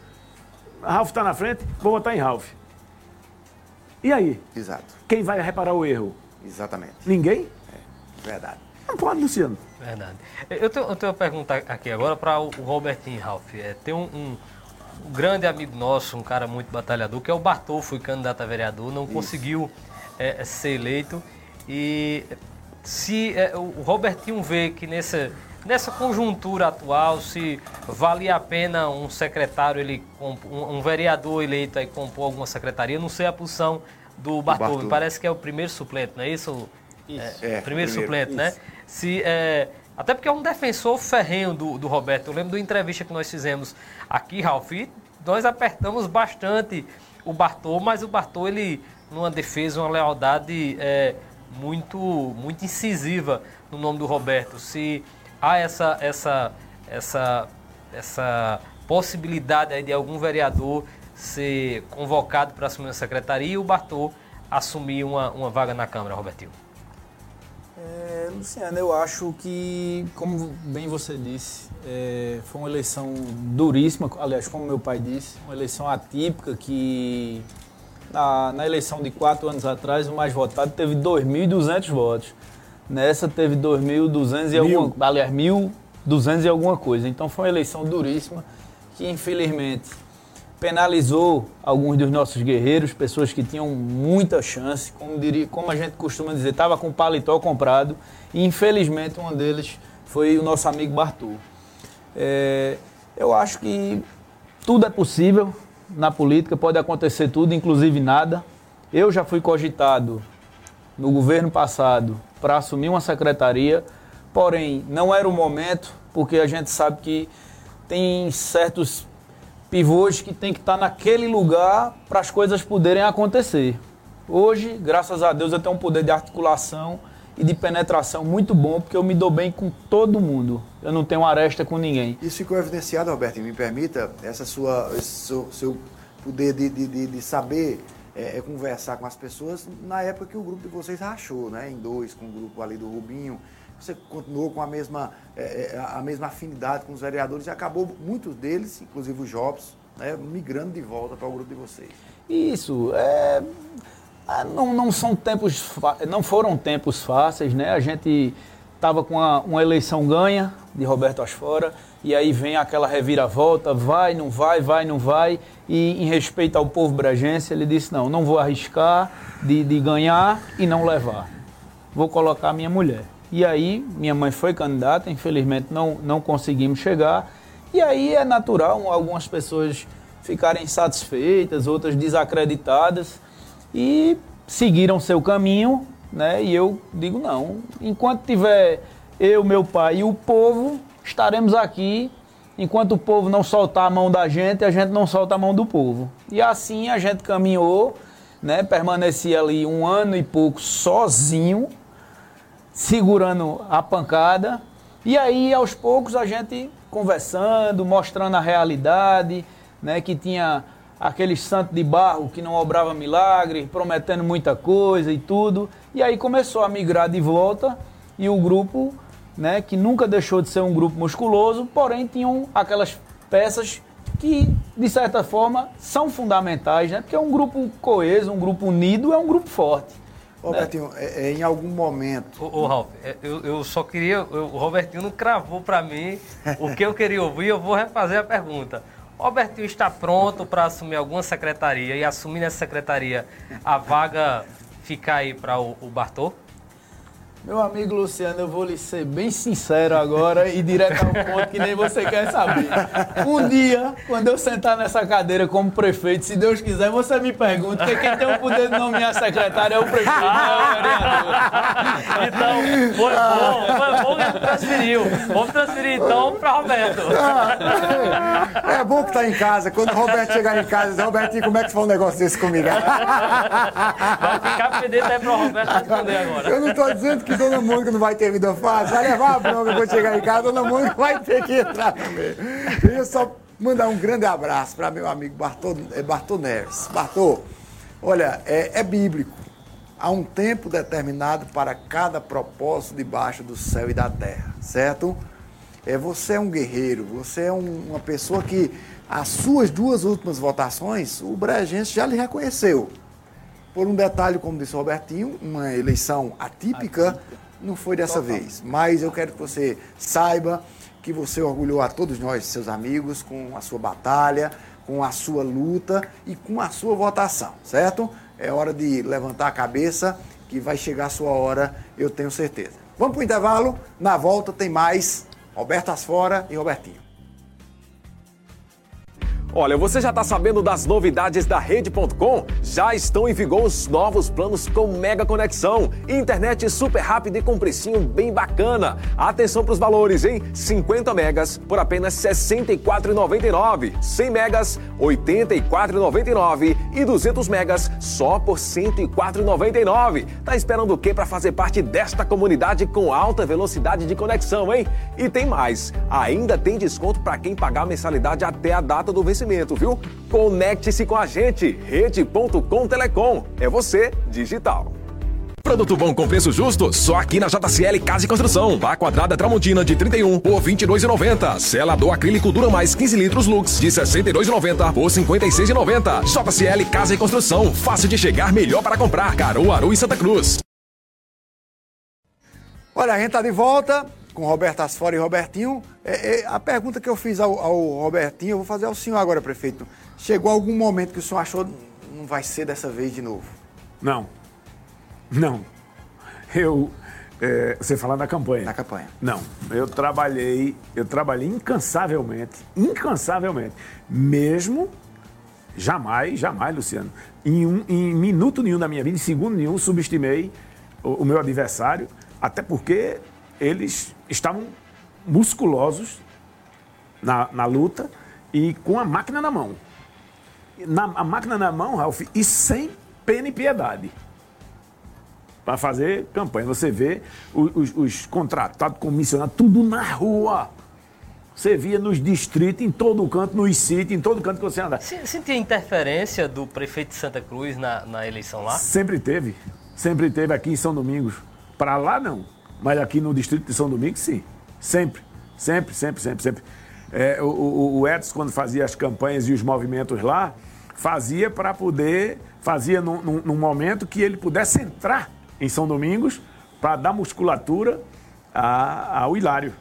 Ralf está na frente, vou votar em Ralf. E aí?
Exato.
Quem vai reparar o erro?
Exatamente.
Ninguém?
Verdade.
Não pode, Luciano.
Verdade. Eu tenho, eu tenho uma pergunta aqui agora para o Robertinho Ralph. É, tem um, um- um grande amigo nosso, um cara muito batalhador, que é o Bartol, foi candidato a vereador, não conseguiu é, ser eleito. E se é, o Robertinho vê que nessa, nessa conjuntura atual, se valia a pena um secretário, ele um, um vereador eleito aí compor alguma secretaria, não sei a posição do Bartol, parece que é o primeiro suplente, não é isso?
Isso.
É,
primeiro,
primeiro,
suplente, né?
isso.
Se, é, até porque é um defensor ferrenho do, do Roberto. Eu lembro da entrevista que nós fizemos aqui, Ralf, e nós apertamos bastante o Bartô, mas o Bartô, ele, numa defesa, uma lealdade é, muito, muito incisiva no nome do Roberto. Se há essa, essa, essa, essa possibilidade aí de algum vereador ser convocado para assumir a secretaria e o Bartô assumir uma, uma vaga na Câmara, Robertinho.
É, Luciano, eu acho que, como bem você disse, é, foi uma eleição duríssima, aliás, como meu pai disse, uma eleição atípica que na, na eleição de quatro anos atrás, o mais votado teve 2.200 votos. Nessa teve 2.200 e alguma, aliás, 1.200 e alguma coisa. Então foi uma eleição duríssima que, infelizmente, penalizou alguns dos nossos guerreiros, pessoas que tinham muita chance, como, diria, como a gente costuma dizer, estava com paletó comprado, e infelizmente um deles foi o nosso amigo Bartô. É, eu acho que tudo é possível na política, pode acontecer tudo, inclusive nada. Eu já fui cogitado no governo passado para assumir uma secretaria, porém não era o momento, porque a gente sabe que tem certos pivôs que tem que estar naquele lugar para as coisas poderem acontecer. Hoje, graças a Deus, eu tenho um poder de articulação e de penetração muito bom, porque eu me dou bem com todo mundo. Eu não tenho aresta com ninguém.
Isso ficou evidenciado, Roberto, e me permita, essa sua, seu, seu poder de, de, de, de saber é, é, conversar com as pessoas na época que o grupo de vocês rachou, né? Em dois, com o grupo ali do Rubinho. Você continuou com a mesma, é, é, a mesma afinidade com os vereadores e acabou muitos deles, inclusive o Jobs, né, migrando de volta para o grupo de vocês.
Isso. É, é não, não são tempos, não foram tempos fáceis, né? A gente estava com uma, uma, eleição ganha de Roberto Asfora e aí vem aquela reviravolta, vai, não vai, vai, não vai e em respeito ao povo brejense ele disse não, não vou arriscar de, de ganhar e não levar, vou colocar minha mulher. E aí minha mãe foi candidata, infelizmente não, não conseguimos chegar e aí é natural algumas pessoas ficarem satisfeitas, outras desacreditadas e seguiram seu caminho, né? E eu digo não, enquanto tiver eu, meu pai e o povo, estaremos aqui. Enquanto o povo não soltar a mão da gente, a gente não solta a mão do povo. E assim a gente caminhou, né? Permaneci ali um ano e pouco sozinho, segurando a pancada. E aí, aos poucos, a gente conversando, mostrando a realidade, né? Que tinha aquele santo de barro que não obrava milagre, prometendo muita coisa e tudo. E aí começou a migrar de volta e o grupo, né, que nunca deixou de ser um grupo musculoso, porém tinham aquelas peças que, de certa forma, são fundamentais, né? Porque é um grupo coeso, um grupo unido, é um grupo forte.
Ô, né? Robertinho, é, é, em algum momento.
Ô, ô Ralf, é, eu, eu só queria. Eu, o Robertinho não cravou para mim o que eu queria ouvir, eu vou refazer a pergunta. Robertinho está pronto para assumir alguma secretaria e assumir nessa secretaria a vaga ficar aí para o, o Bartô?
Meu amigo Luciano, eu vou lhe ser bem sincero agora e direto ao ponto que nem você quer saber. Um dia, quando eu sentar nessa cadeira como prefeito, se Deus quiser, você me pergunta, porque quem tem o poder de nomear secretário é o prefeito, não é o vereador.
Então, foi bom, foi bom que ele transferiu. Vamos transferir então para Roberto.
Ah, é, bom que tá em casa. Quando o Roberto chegar em casa, diz, Robertinho, como é que foi um negócio desse comigo?
Vai ficar pendente aí para o Roberto responder agora.
Eu não estou dizendo que Dona Mônica não vai ter vida fácil, vai levar a bronca quando chegar em casa, Dona Mônica vai ter que entrar também. Deixa eu só mandar um grande abraço para meu amigo Bartô, é, Bartô Neves. Bartô, olha, é, é bíblico. Há um tempo determinado para cada propósito debaixo do céu e da terra, certo? É, você é um guerreiro, você é um, uma pessoa que as suas duas últimas votações, o Bregense já lhe reconheceu. Por um detalhe, como disse o Robertinho, uma eleição atípica, atípica. não foi dessa Total. vez. Mas eu quero que você saiba que você orgulhou a todos nós, seus amigos, com a sua batalha, com a sua luta e com a sua votação, certo? É hora de levantar a cabeça, que vai chegar a sua hora, eu tenho certeza. Vamos para o intervalo, na volta tem mais Roberto Asfora e Robertinho.
Olha, você já está sabendo das novidades da Rede.com? Já estão em vigor os novos planos com mega conexão, internet super rápida e com precinho bem bacana. Atenção para os valores, hein? 50 megas por apenas R$ 64,99, 100 megas R$ 84,99 e 200 megas só por R$ 104,99. Tá esperando o quê para fazer parte desta comunidade com alta velocidade de conexão, hein? E tem mais, ainda tem desconto para quem pagar a mensalidade até a data do vencimento viu? Conecte-se com a gente, rede.com Telecom. É você, digital. Produto bom com preço justo, só aqui na JCL Casa e Construção. Pá quadrada Tramontina de 31 por 22,90. Selador acrílico dura mais 15 litros Lux de 62,90 por 56,90. JCL Casa e Construção, fácil de chegar, melhor para comprar. Caruaru e Santa Cruz.
Olha, a gente tá de volta com Roberto Asfora e Robertinho. É, é, a pergunta que eu fiz ao, ao, Robertinho, eu vou fazer ao senhor agora, prefeito. Chegou algum momento que o senhor achou não vai ser dessa vez de novo?
Não. Não. Eu. É, você fala da campanha.
Na campanha.
Não. Eu trabalhei, eu trabalhei incansavelmente, incansavelmente. Mesmo jamais, jamais, Luciano, em, um, em minuto nenhum da minha vida, em segundo nenhum, subestimei o, o meu adversário, até porque eles estavam musculosos na, na luta e com a máquina na mão. Na, a máquina na mão, Ralf, e sem pena e piedade. Para fazer campanha. Você vê os, os, os contratados, comissionados, tudo na rua. Você via nos distritos, em todo canto, nos sítios, em todo canto que você anda.
Sentia interferência do prefeito de Santa Cruz na, na eleição lá?
Sempre teve. Sempre teve aqui em São Domingos. Para lá, não. Mas aqui no distrito de São Domingos, sim. Sempre, sempre, sempre, sempre, sempre. É, o, o, Edson, quando fazia as campanhas e os movimentos lá, fazia para poder, fazia num, num, num, momento que ele pudesse entrar em São Domingos para dar musculatura ao Hilário.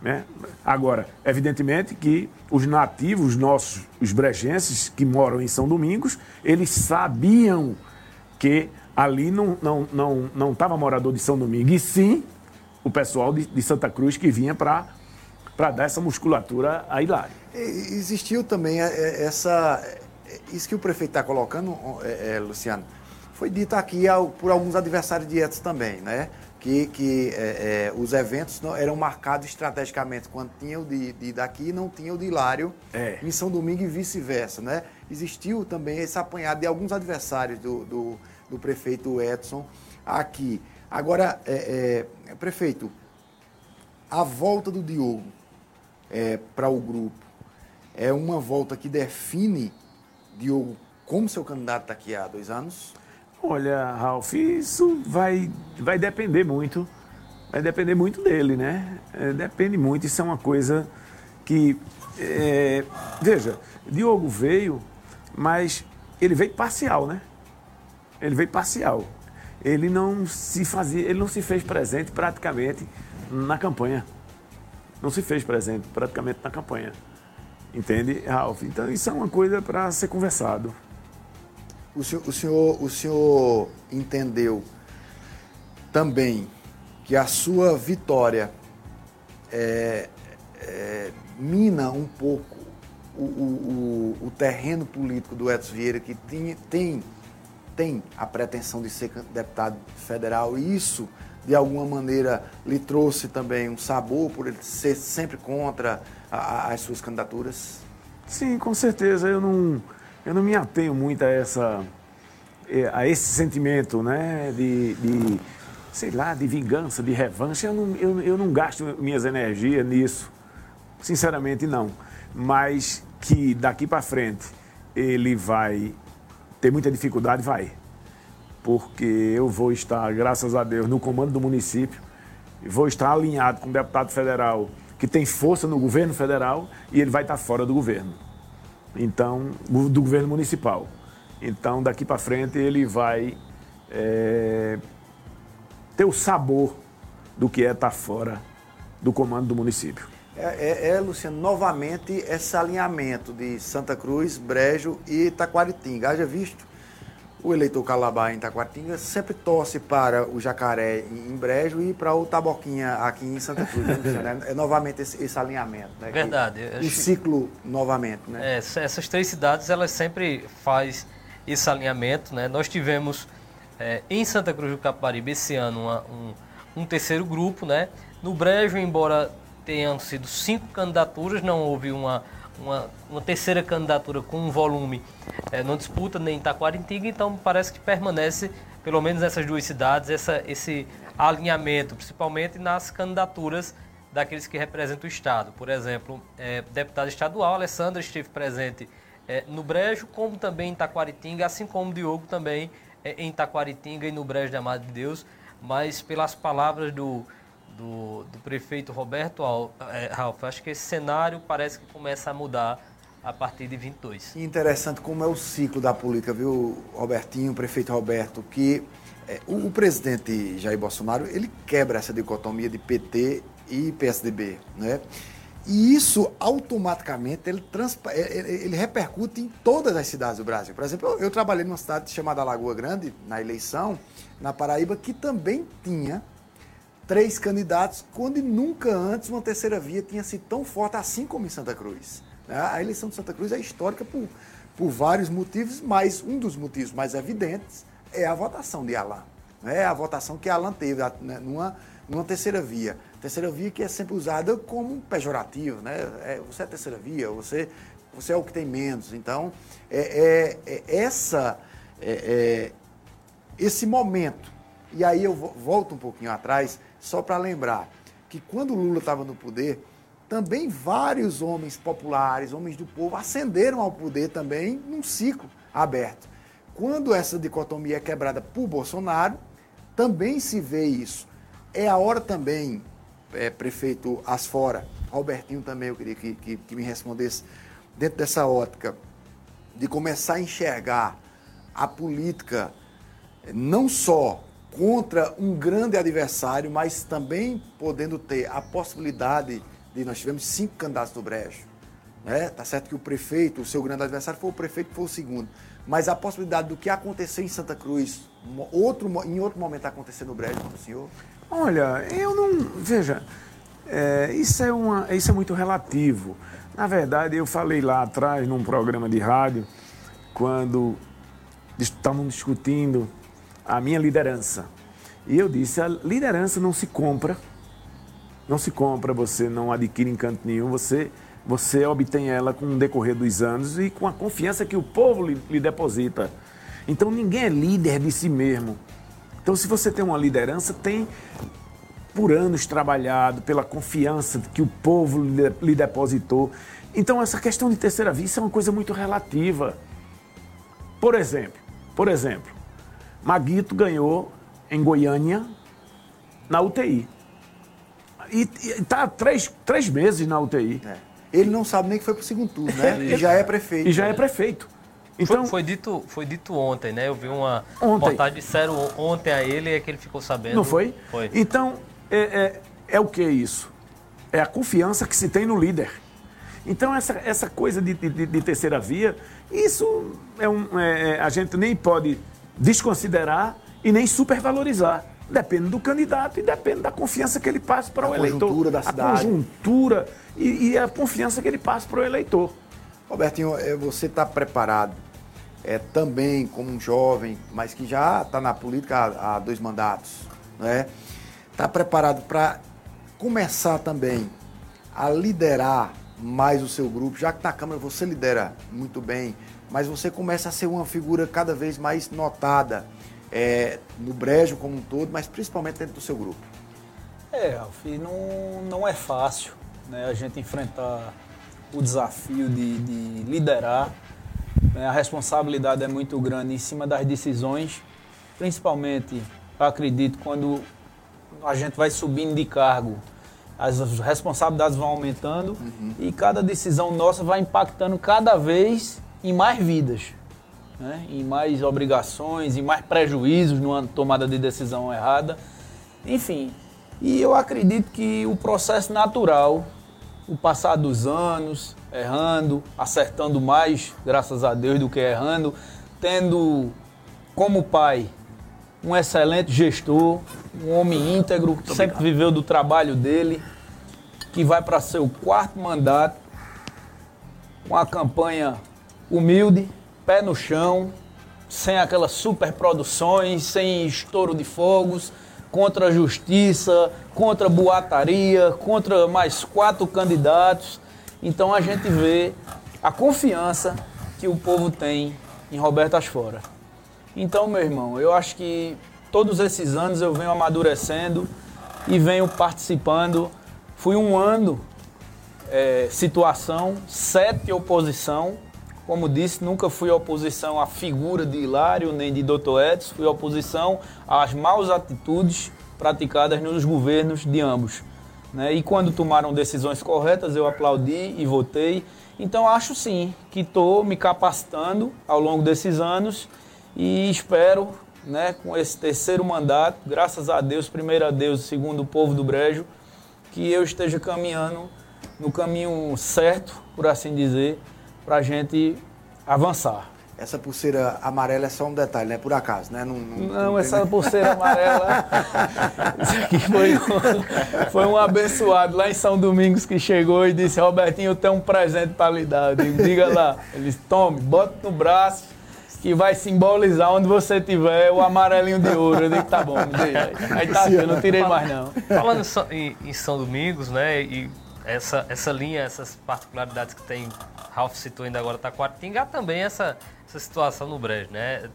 Né? Agora, evidentemente que os nativos nossos, os brejenses que moram em São Domingos, eles sabiam que ali não estava não, não, não morador de São Domingos, e sim o pessoal de, de Santa Cruz que vinha para dar essa musculatura a Hilário.
Existiu também é, é, essa. Isso que o prefeito está colocando, é, é, Luciano, foi dito aqui ao, por alguns adversários de Edson também, né? Que, que é, é, os eventos não, eram marcados estrategicamente quando tinha o de, de daqui e não tinha o de Hilário
é.
em São Domingo e vice-versa, né? Existiu também esse apanhado de alguns adversários do, do, do prefeito Edson aqui. Agora, é, é, prefeito, a volta do Diogo é, para o grupo é uma volta que define Diogo como seu candidato daqui a dois anos?
Olha, Ralf, isso vai, vai depender muito. Vai depender muito dele, né? É, depende muito. Isso é uma coisa que. É, veja, Diogo veio, mas ele veio parcial, né? Ele veio parcial. Ele não se fazia, ele não se fez presente praticamente na campanha. Não se fez presente praticamente na campanha. Entende, Ralf? Então isso é uma coisa para ser conversado.
O senhor, o, senhor, o senhor entendeu também que a sua vitória é, é, mina um pouco o, o, o, terreno político do Edson Vieira, que tem, tem, tem a pretensão de ser deputado federal, e isso, de alguma maneira, lhe trouxe também um sabor por ele ser sempre contra a, as suas candidaturas?
Sim, com certeza. Eu não eu não me atenho muito a, essa, eh, a esse sentimento né, de, de, sei lá, de vingança, de revanche. Eu não, eu, eu não gasto minhas energias nisso. Sinceramente, não. Mas que daqui para frente ele vai ter muita dificuldade, vai. Porque eu vou estar, graças a Deus, no comando do município, vou estar alinhado com o deputado federal que tem força no governo federal e ele vai estar fora do governo então do governo municipal. Então, daqui para frente, ele vai é, ter o sabor do que é estar fora do comando do município.
É, é, é, Luciano, novamente esse alinhamento de Santa Cruz, Brejo e Taquaritinga. Haja visto o eleitor Calabá em Taquaritinga sempre torce para o Jacaré em Brejo e para o Taboquinha aqui em Santa Cruz. Né? É novamente esse, esse alinhamento. Né?
Verdade.
O ciclo novamente. Né?
É, essas três cidades elas sempre faz esse alinhamento. Né? Nós tivemos é, em Santa Cruz do Capibaribe esse ano uma, um, um terceiro grupo. Né? No Brejo, embora tenham sido cinco candidaturas, não houve uma uma, uma terceira candidatura com um volume é, disputa nem Taquaritinga, então parece que permanece, pelo menos nessas duas cidades, essa, esse alinhamento, principalmente nas candidaturas daqueles que representam o Estado. Por exemplo, é, deputado estadual, Alessandra esteve presente é, no Brejo, como também em Taquaritinga, assim como Diogo também é, em Taquaritinga e no Brejo de Amado de Deus, mas pelas palavras do do, do prefeito Roberto é, Ralf, acho que esse cenário parece que começa a mudar a partir de 22.
Interessante como é o ciclo da política, viu, Robertinho, prefeito Roberto, que é, o, o, presidente Jair Bolsonaro, ele quebra essa dicotomia de PT e PSDB, né? E isso automaticamente ele, ele, é, é, ele, repercute em todas as cidades do Brasil. Por exemplo, eu, eu trabalhei numa cidade chamada Lagoa Grande, na eleição, na Paraíba, que também tinha três candidatos, quando nunca antes uma terceira via tinha sido tão forte assim como em Santa Cruz. Né? A eleição de Santa Cruz é histórica por, por vários motivos, mas um dos motivos mais evidentes é a votação de Alain. É a votação que Alain teve né, numa, numa terceira via. Terceira via que é sempre usada como pejorativo. Né? É, você é terceira via, você, você é o que tem menos. Então, é, é, é essa, é, é esse momento. E aí eu volto um pouquinho atrás só para lembrar que quando Lula estava no poder, também vários homens populares, homens do povo, ascenderam ao poder também num ciclo aberto. Quando essa dicotomia é quebrada por Bolsonaro, também se vê isso. É a hora também é, prefeito Asfora, Robertinho também, eu queria que, que, que me respondesse, dentro dessa ótica de começar a enxergar a política não só contra um grande adversário, mas também podendo ter a possibilidade de nós tivemos cinco candidatos do Brejo. Né? Tá certo que o prefeito, o seu grande adversário foi o prefeito foi o segundo. Mas a possibilidade do que aconteceu em Santa Cruz, outro, em outro momento acontecer no Brejo o senhor?
Olha, eu não. Veja, é, isso, é uma, isso é muito relativo. Na verdade, eu falei lá atrás, num programa de rádio, quando estavam discutindo a minha liderança. E eu disse: a liderança não se compra, não se compra, você não adquire em canto nenhum, você, você obtém ela com o decorrer dos anos e com a confiança que o povo lhe, lhe deposita. Então ninguém é líder de si mesmo. Então, se você tem uma liderança, tem por anos trabalhado, pela confiança que o povo lhe depositou. Então, essa questão de terceira via é uma coisa muito relativa. Por exemplo, por exemplo, Maguito ganhou em Goiânia na UTI. E está três, três meses na UTI.
É. Ele não sabe nem que foi para o segundo turno, né? E já é prefeito.
E já é prefeito.
Então, foi, foi, dito, foi dito ontem, né? Eu vi uma ontem. reportagem, disseram ontem a ele é que ele ficou sabendo.
Não foi?
Foi.
Então, é, é, é o que isso? É a confiança que se tem no líder. Então, essa, essa coisa de, de, de terceira via, isso é um, é, é, a gente nem pode desconsiderar e nem supervalorizar. Depende do candidato e depende da confiança que ele passa para a o eleitor. A
conjuntura da cidade.
A conjuntura e, e a confiança que ele passa para o eleitor.
Robertinho, é, você está preparado é, também como um jovem, mas que já está na política há, há dois mandatos, né? Está preparado para começar também a liderar mais o seu grupo, já que na Câmara você lidera muito bem, mas você começa a ser uma figura cada vez mais notada é, no brejo como um todo, mas principalmente dentro do seu grupo.
É, Alfi, não, não é fácil né, a gente enfrentar o desafio de, de liderar. Né, a responsabilidade é muito grande em cima das decisões, principalmente, acredito, quando a gente vai subindo de cargo, as responsabilidades vão aumentando uhum. e cada decisão nossa vai impactando cada vez em mais vidas, né? em mais obrigações, em mais prejuízos numa tomada de decisão errada. Enfim, e eu acredito que o processo natural, o passar dos anos, errando, acertando mais, graças a Deus, do que errando, tendo como pai um excelente gestor, um homem íntegro, que sempre viveu do trabalho dele, que vai para seu quarto mandato, com a campanha humilde, pé no chão, sem aquelas superproduções, sem estouro de fogos, contra a justiça, contra a boataria, contra mais quatro candidatos. Então a gente vê a confiança que o povo tem em Roberto Asfora. Então, meu irmão, eu acho que todos esses anos eu venho amadurecendo e venho participando. Fui um ano é, situação, sete oposição. Como disse, nunca fui oposição à figura de Hilário nem de Dr. Edson, fui oposição às maus atitudes praticadas nos governos de ambos. Né? E quando tomaram decisões corretas, eu aplaudi e votei. Então acho sim que estou me capacitando ao longo desses anos e espero, né, com esse terceiro mandato, graças a Deus, primeiro a Deus, segundo o povo do Brejo, que eu esteja caminhando no caminho certo, por assim dizer, para a gente avançar.
Essa pulseira amarela é só um detalhe, né? Por acaso, né?
Não, não, não, não essa pulseira amarela. isso aqui foi um, foi um abençoado lá em São Domingos que chegou e disse: Robertinho, eu tenho um presente para lhe dar. Eu digo, diga lá. Ele disse: tome, bota no braço que vai simbolizar onde você tiver o amarelinho de ouro. Eu digo, tá bom, deixa. Aí tá, eu não tirei mais não.
Falando em, em São Domingos, né, e essa, essa linha, essas particularidades que tem, Ralph citou ainda agora Taquaritinga, há também essa, essa situação no Brejo, né?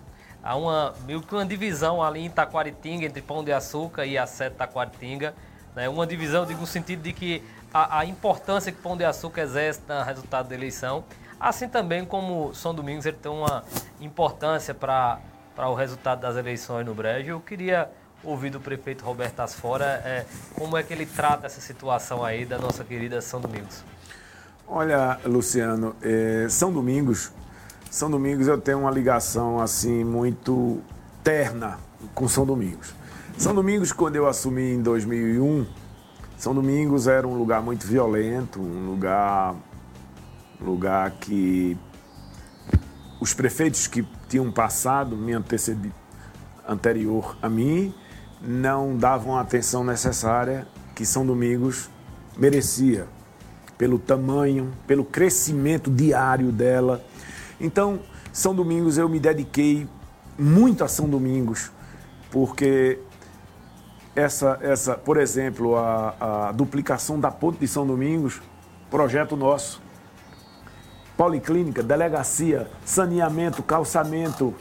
Há uma, meio que uma divisão ali em Taquaritinga, entre Pão de Açúcar e a sede Taquaritinga. Né? Uma divisão, digo, no sentido de que a, a importância que Pão de Açúcar exerce no resultado da eleição Assim também como São Domingos ele tem uma importância para o resultado das eleições no Brejo. Eu queria ouvir do prefeito Roberto Asfora é, como é que ele trata essa situação aí da nossa querida São Domingos.
Olha, Luciano, é, São Domingos, São Domingos eu tenho uma ligação assim muito terna com São Domingos. São Domingos, quando eu assumi em 2001, São Domingos era um lugar muito violento, um lugar, lugar que os prefeitos que tinham passado, me antecedi, anterior a mim, não davam a atenção necessária que São Domingos merecia, pelo tamanho, pelo crescimento diário dela. Então, São Domingos eu me dediquei muito a São Domingos, porque essa, essa por exemplo, a, a duplicação da ponte de São Domingos, projeto nosso. Policlínica, delegacia, saneamento, calçamento,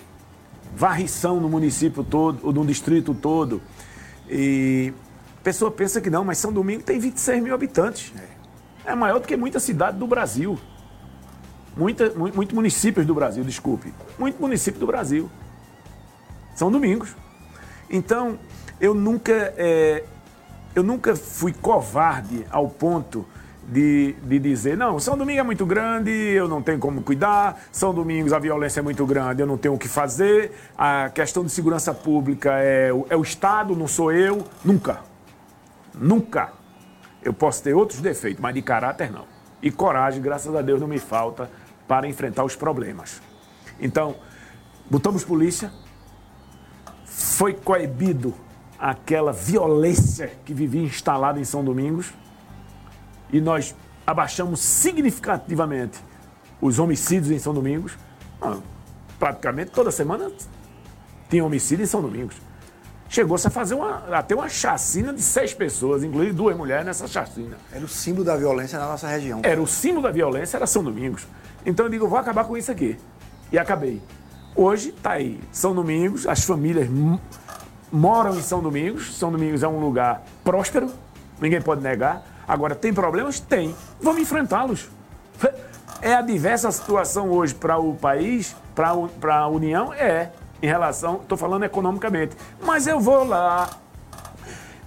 varrição no município todo, ou no distrito todo. E a pessoa pensa que não, mas São Domingos tem 26 mil habitantes. É maior do que muita cidade do Brasil. Muita, muito, muito municípios do Brasil, desculpe. Muito município do Brasil. São Domingos. Então, eu nunca, é, eu nunca fui covarde ao ponto de, de dizer, não, São Domingos é muito grande, eu não tenho como cuidar, São Domingos a violência é muito grande, eu não tenho o que fazer, a questão de segurança pública é, é o Estado, não sou eu. Nunca. Nunca. Eu posso ter outros defeitos, mas de caráter não. E coragem, graças a Deus, não me falta para enfrentar os problemas. Então, botamos polícia, foi coibido aquela violência que vivia instalada em São Domingos e nós abaixamos significativamente os homicídios em São Domingos. Ah, praticamente toda semana tinha homicídio em São Domingos. Chegou-se a fazer uma, a ter uma chacina de seis pessoas, incluindo duas mulheres nessa chacina.
Era o símbolo da violência na nossa região.
Era o símbolo da violência, era São Domingos. Então eu digo, vou acabar com isso aqui. E acabei. Hoje está aí, São Domingos, as famílias moram em São Domingos. São Domingos é um lugar próspero, ninguém pode negar. Agora, tem problemas? Tem. Vamos enfrentá-los. É a diversa situação hoje para o país, para a União? É, em relação, estou falando economicamente. Mas eu vou lá,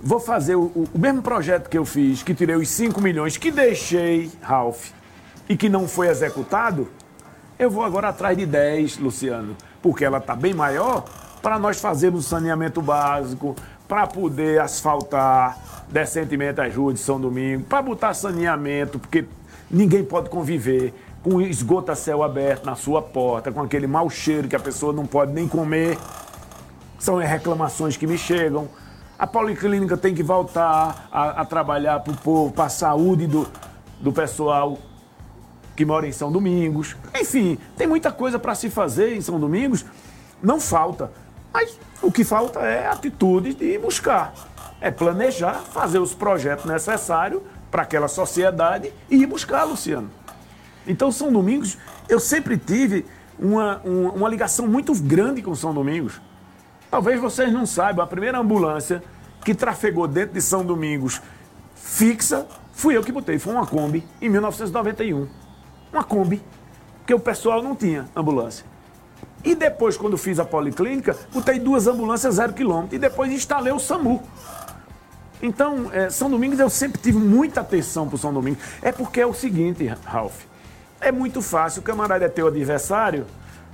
vou fazer o, o, mesmo projeto que eu fiz, que tirei os 5 milhões, que deixei, Ralph, e que não foi executado. Eu vou agora atrás de 10, Luciano, porque ela está bem maior para nós fazermos saneamento básico, para poder asfaltar decentemente as ruas de São Domingo, para botar saneamento, porque ninguém pode conviver com esgoto a céu aberto na sua porta, com aquele mau cheiro que a pessoa não pode nem comer. São reclamações que me chegam. A policlínica tem que voltar a, a trabalhar para o povo, para a saúde do, do pessoal que mora em São Domingos. Enfim, tem muita coisa para se fazer em São Domingos. Não falta. Mas o que falta é atitude de buscar, é planejar, fazer os projetos necessários para aquela sociedade e ir buscar, Luciano. Então, São Domingos, eu sempre tive uma, uma, uma ligação muito grande com São Domingos. Talvez vocês não saibam, a primeira ambulância que trafegou dentro de São Domingos fixa, fui eu que botei. Foi uma Kombi em 1991. Uma Kombi, porque o pessoal não tinha ambulância. E depois, quando fiz a policlínica, botei duas ambulâncias zero quilômetro. E depois instalei o SAMU. Então, é, São Domingos eu sempre tive muita atenção para São Domingos. É porque é o seguinte, Ralph. É muito fácil, o camarada é teu adversário,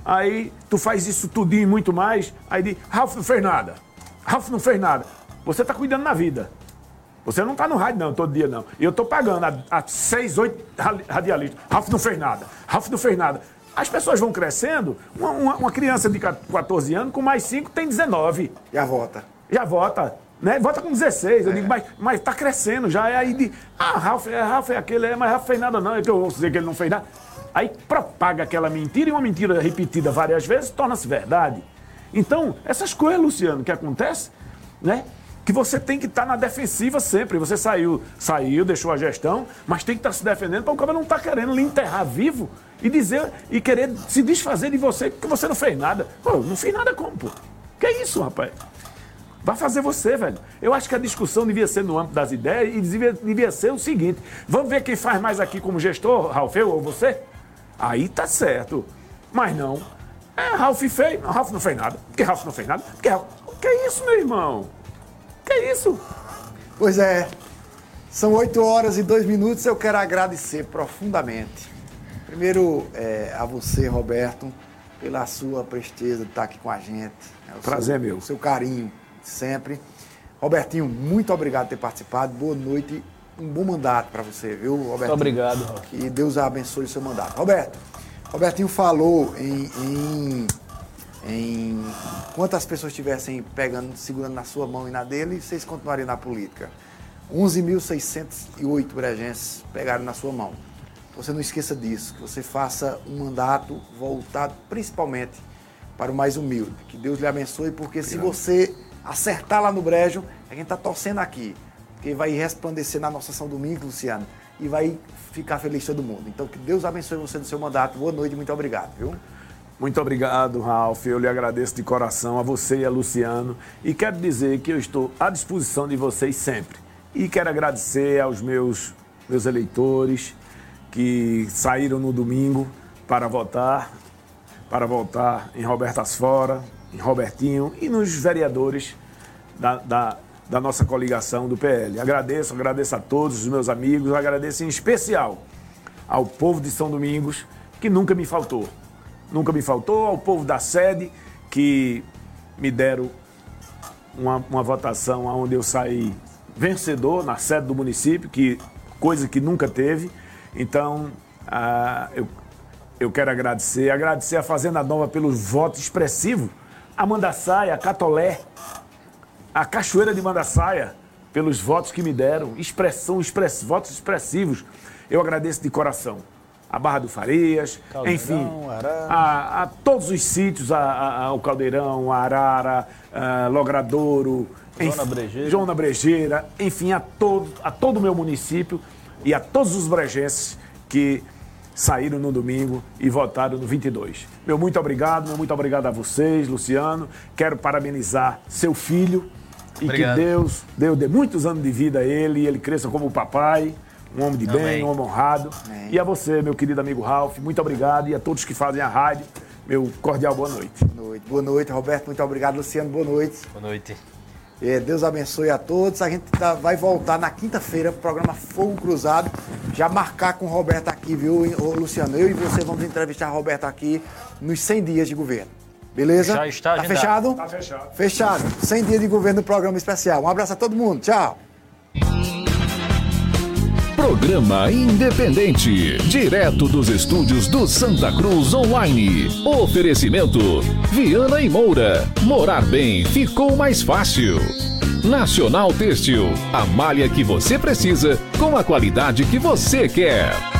aí tu faz isso tudinho e muito mais, aí diz, Ralph não fez nada. Ralph não fez nada. Você está cuidando na vida. Você não está no rádio, não, todo dia, não. E eu estou pagando a, a seis, oito radialistas. Ralph não fez nada. Ralph não fez nada. As pessoas vão crescendo, uma, uma, uma, criança de 14 anos, com mais 5, tem 19.
Já vota.
Já vota. Né? Vota com 16. Eu é. digo, mas, mas tá crescendo já. É aí de. Ah, Ralf, é, Ralf é aquele, é, mas Ralf fez nada, não. É que eu vou dizer que ele não fez nada. Aí propaga aquela mentira e uma mentira repetida várias vezes torna-se verdade. Então, essas coisas, Luciano, que acontecem, né? Que você tem que estar tá na defensiva sempre. Você saiu, saiu, deixou a gestão, mas tem que estar tá se defendendo para o cara não estar tá querendo lhe enterrar vivo e dizer e querer se desfazer de você porque você não fez nada. Pô, não fez nada como, pô? Que é isso, rapaz? Vai fazer você, velho. Eu acho que a discussão devia ser no âmbito das ideias e devia, devia ser o seguinte: vamos ver quem faz mais aqui como gestor, Ralf, eu ou você? Aí tá certo. Mas não. É, Ralf fez. Não, Ralf não fez nada. Porque Ralf não fez nada. Porque Ralf... Que é isso, meu irmão? Que é isso?
Pois é, são 8 horas e 2 minutos. Eu quero agradecer profundamente. Primeiro é, a você, Roberto, pela sua presteza de estar aqui com a gente.
Né, Prazer
seu,
meu.
O seu carinho sempre. Robertinho, muito obrigado por ter participado. Boa noite. Um bom mandato para você, viu, Roberto? Muito
obrigado.
Que Deus abençoe o seu mandato. Roberto, Robertinho falou em, em, em quantas pessoas estivessem pegando, segurando na sua mão e na dele, vocês continuariam na política. 11.608 brejenses pegaram na sua mão. Você não esqueça disso, que você faça um mandato voltado principalmente para o mais humilde. Que Deus lhe abençoe, porque se você acertar lá no brejo, a gente está torcendo aqui. Porque vai resplandecer na nossa São Domingo, Luciano, e vai ficar feliz todo mundo. Então, que Deus abençoe você no seu mandato. Boa noite, muito obrigado, viu?
Muito obrigado, Ralf. Eu lhe agradeço de coração a você e a Luciano. E quero dizer que eu estou à disposição de vocês sempre. E quero agradecer aos meus, meus eleitores que saíram no domingo para votar, para votar em Robertas Fora, em Robertinho e nos vereadores da, da, da nossa coligação do PL. Agradeço, agradeço a todos os meus amigos, agradeço em especial ao povo de São Domingos, que nunca me faltou. Nunca me faltou, ao povo da sede, que me deram uma, uma votação onde eu saí vencedor na sede do município, que coisa que nunca teve. Então, ah, eu, eu quero agradecer, agradecer a Fazenda Nova pelo voto expressivo, a Mandaçaia, a Catolé, a Cachoeira de Mandaçaia, pelos votos que me deram, expressão, express, votos expressivos. Eu agradeço de coração. A Barra do Farias, Caldeirão, enfim, a, a, todos os sítios, a, a, o Caldeirão, a Arara, a Logradouro,
João Brejeira.
João Brejeira, enfim, a todo, a todo o meu município e a todos os brejenses que saíram no domingo e votaram no 22. Meu muito obrigado, meu muito obrigado a vocês, Luciano. Quero parabenizar seu filho e obrigado. que Deus, Deus dê muitos anos de vida a ele e ele cresça como papai, um homem de Amém. bem, um homem honrado. Amém. E a você, meu querido amigo Ralph, muito obrigado e a todos que fazem a rádio, meu cordial boa noite.
Boa noite, boa noite Roberto, muito obrigado, Luciano, boa noite.
Boa noite.
É, Deus abençoe a todos. A gente tá, vai voltar na quinta-feira, programa Fogo Cruzado. Já marcar com o Roberto aqui, viu, Luciano? Eu e você vamos entrevistar o Roberto aqui nos 100 dias de governo. Beleza?
Já está
tá fechado?
Tá fechado.
Fechado. 100 dias de governo no programa especial. Um abraço a todo mundo. Tchau.
Programa Independente, direto dos estúdios do Santa Cruz Online. Oferecimento: Viana e Moura. Morar bem ficou mais fácil. Nacional Têxtil, a malha que você precisa com a qualidade que você quer.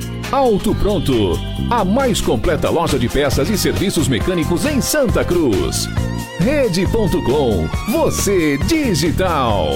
Auto Pronto, a mais completa loja de peças e serviços mecânicos em Santa Cruz. Rede.com, você digital.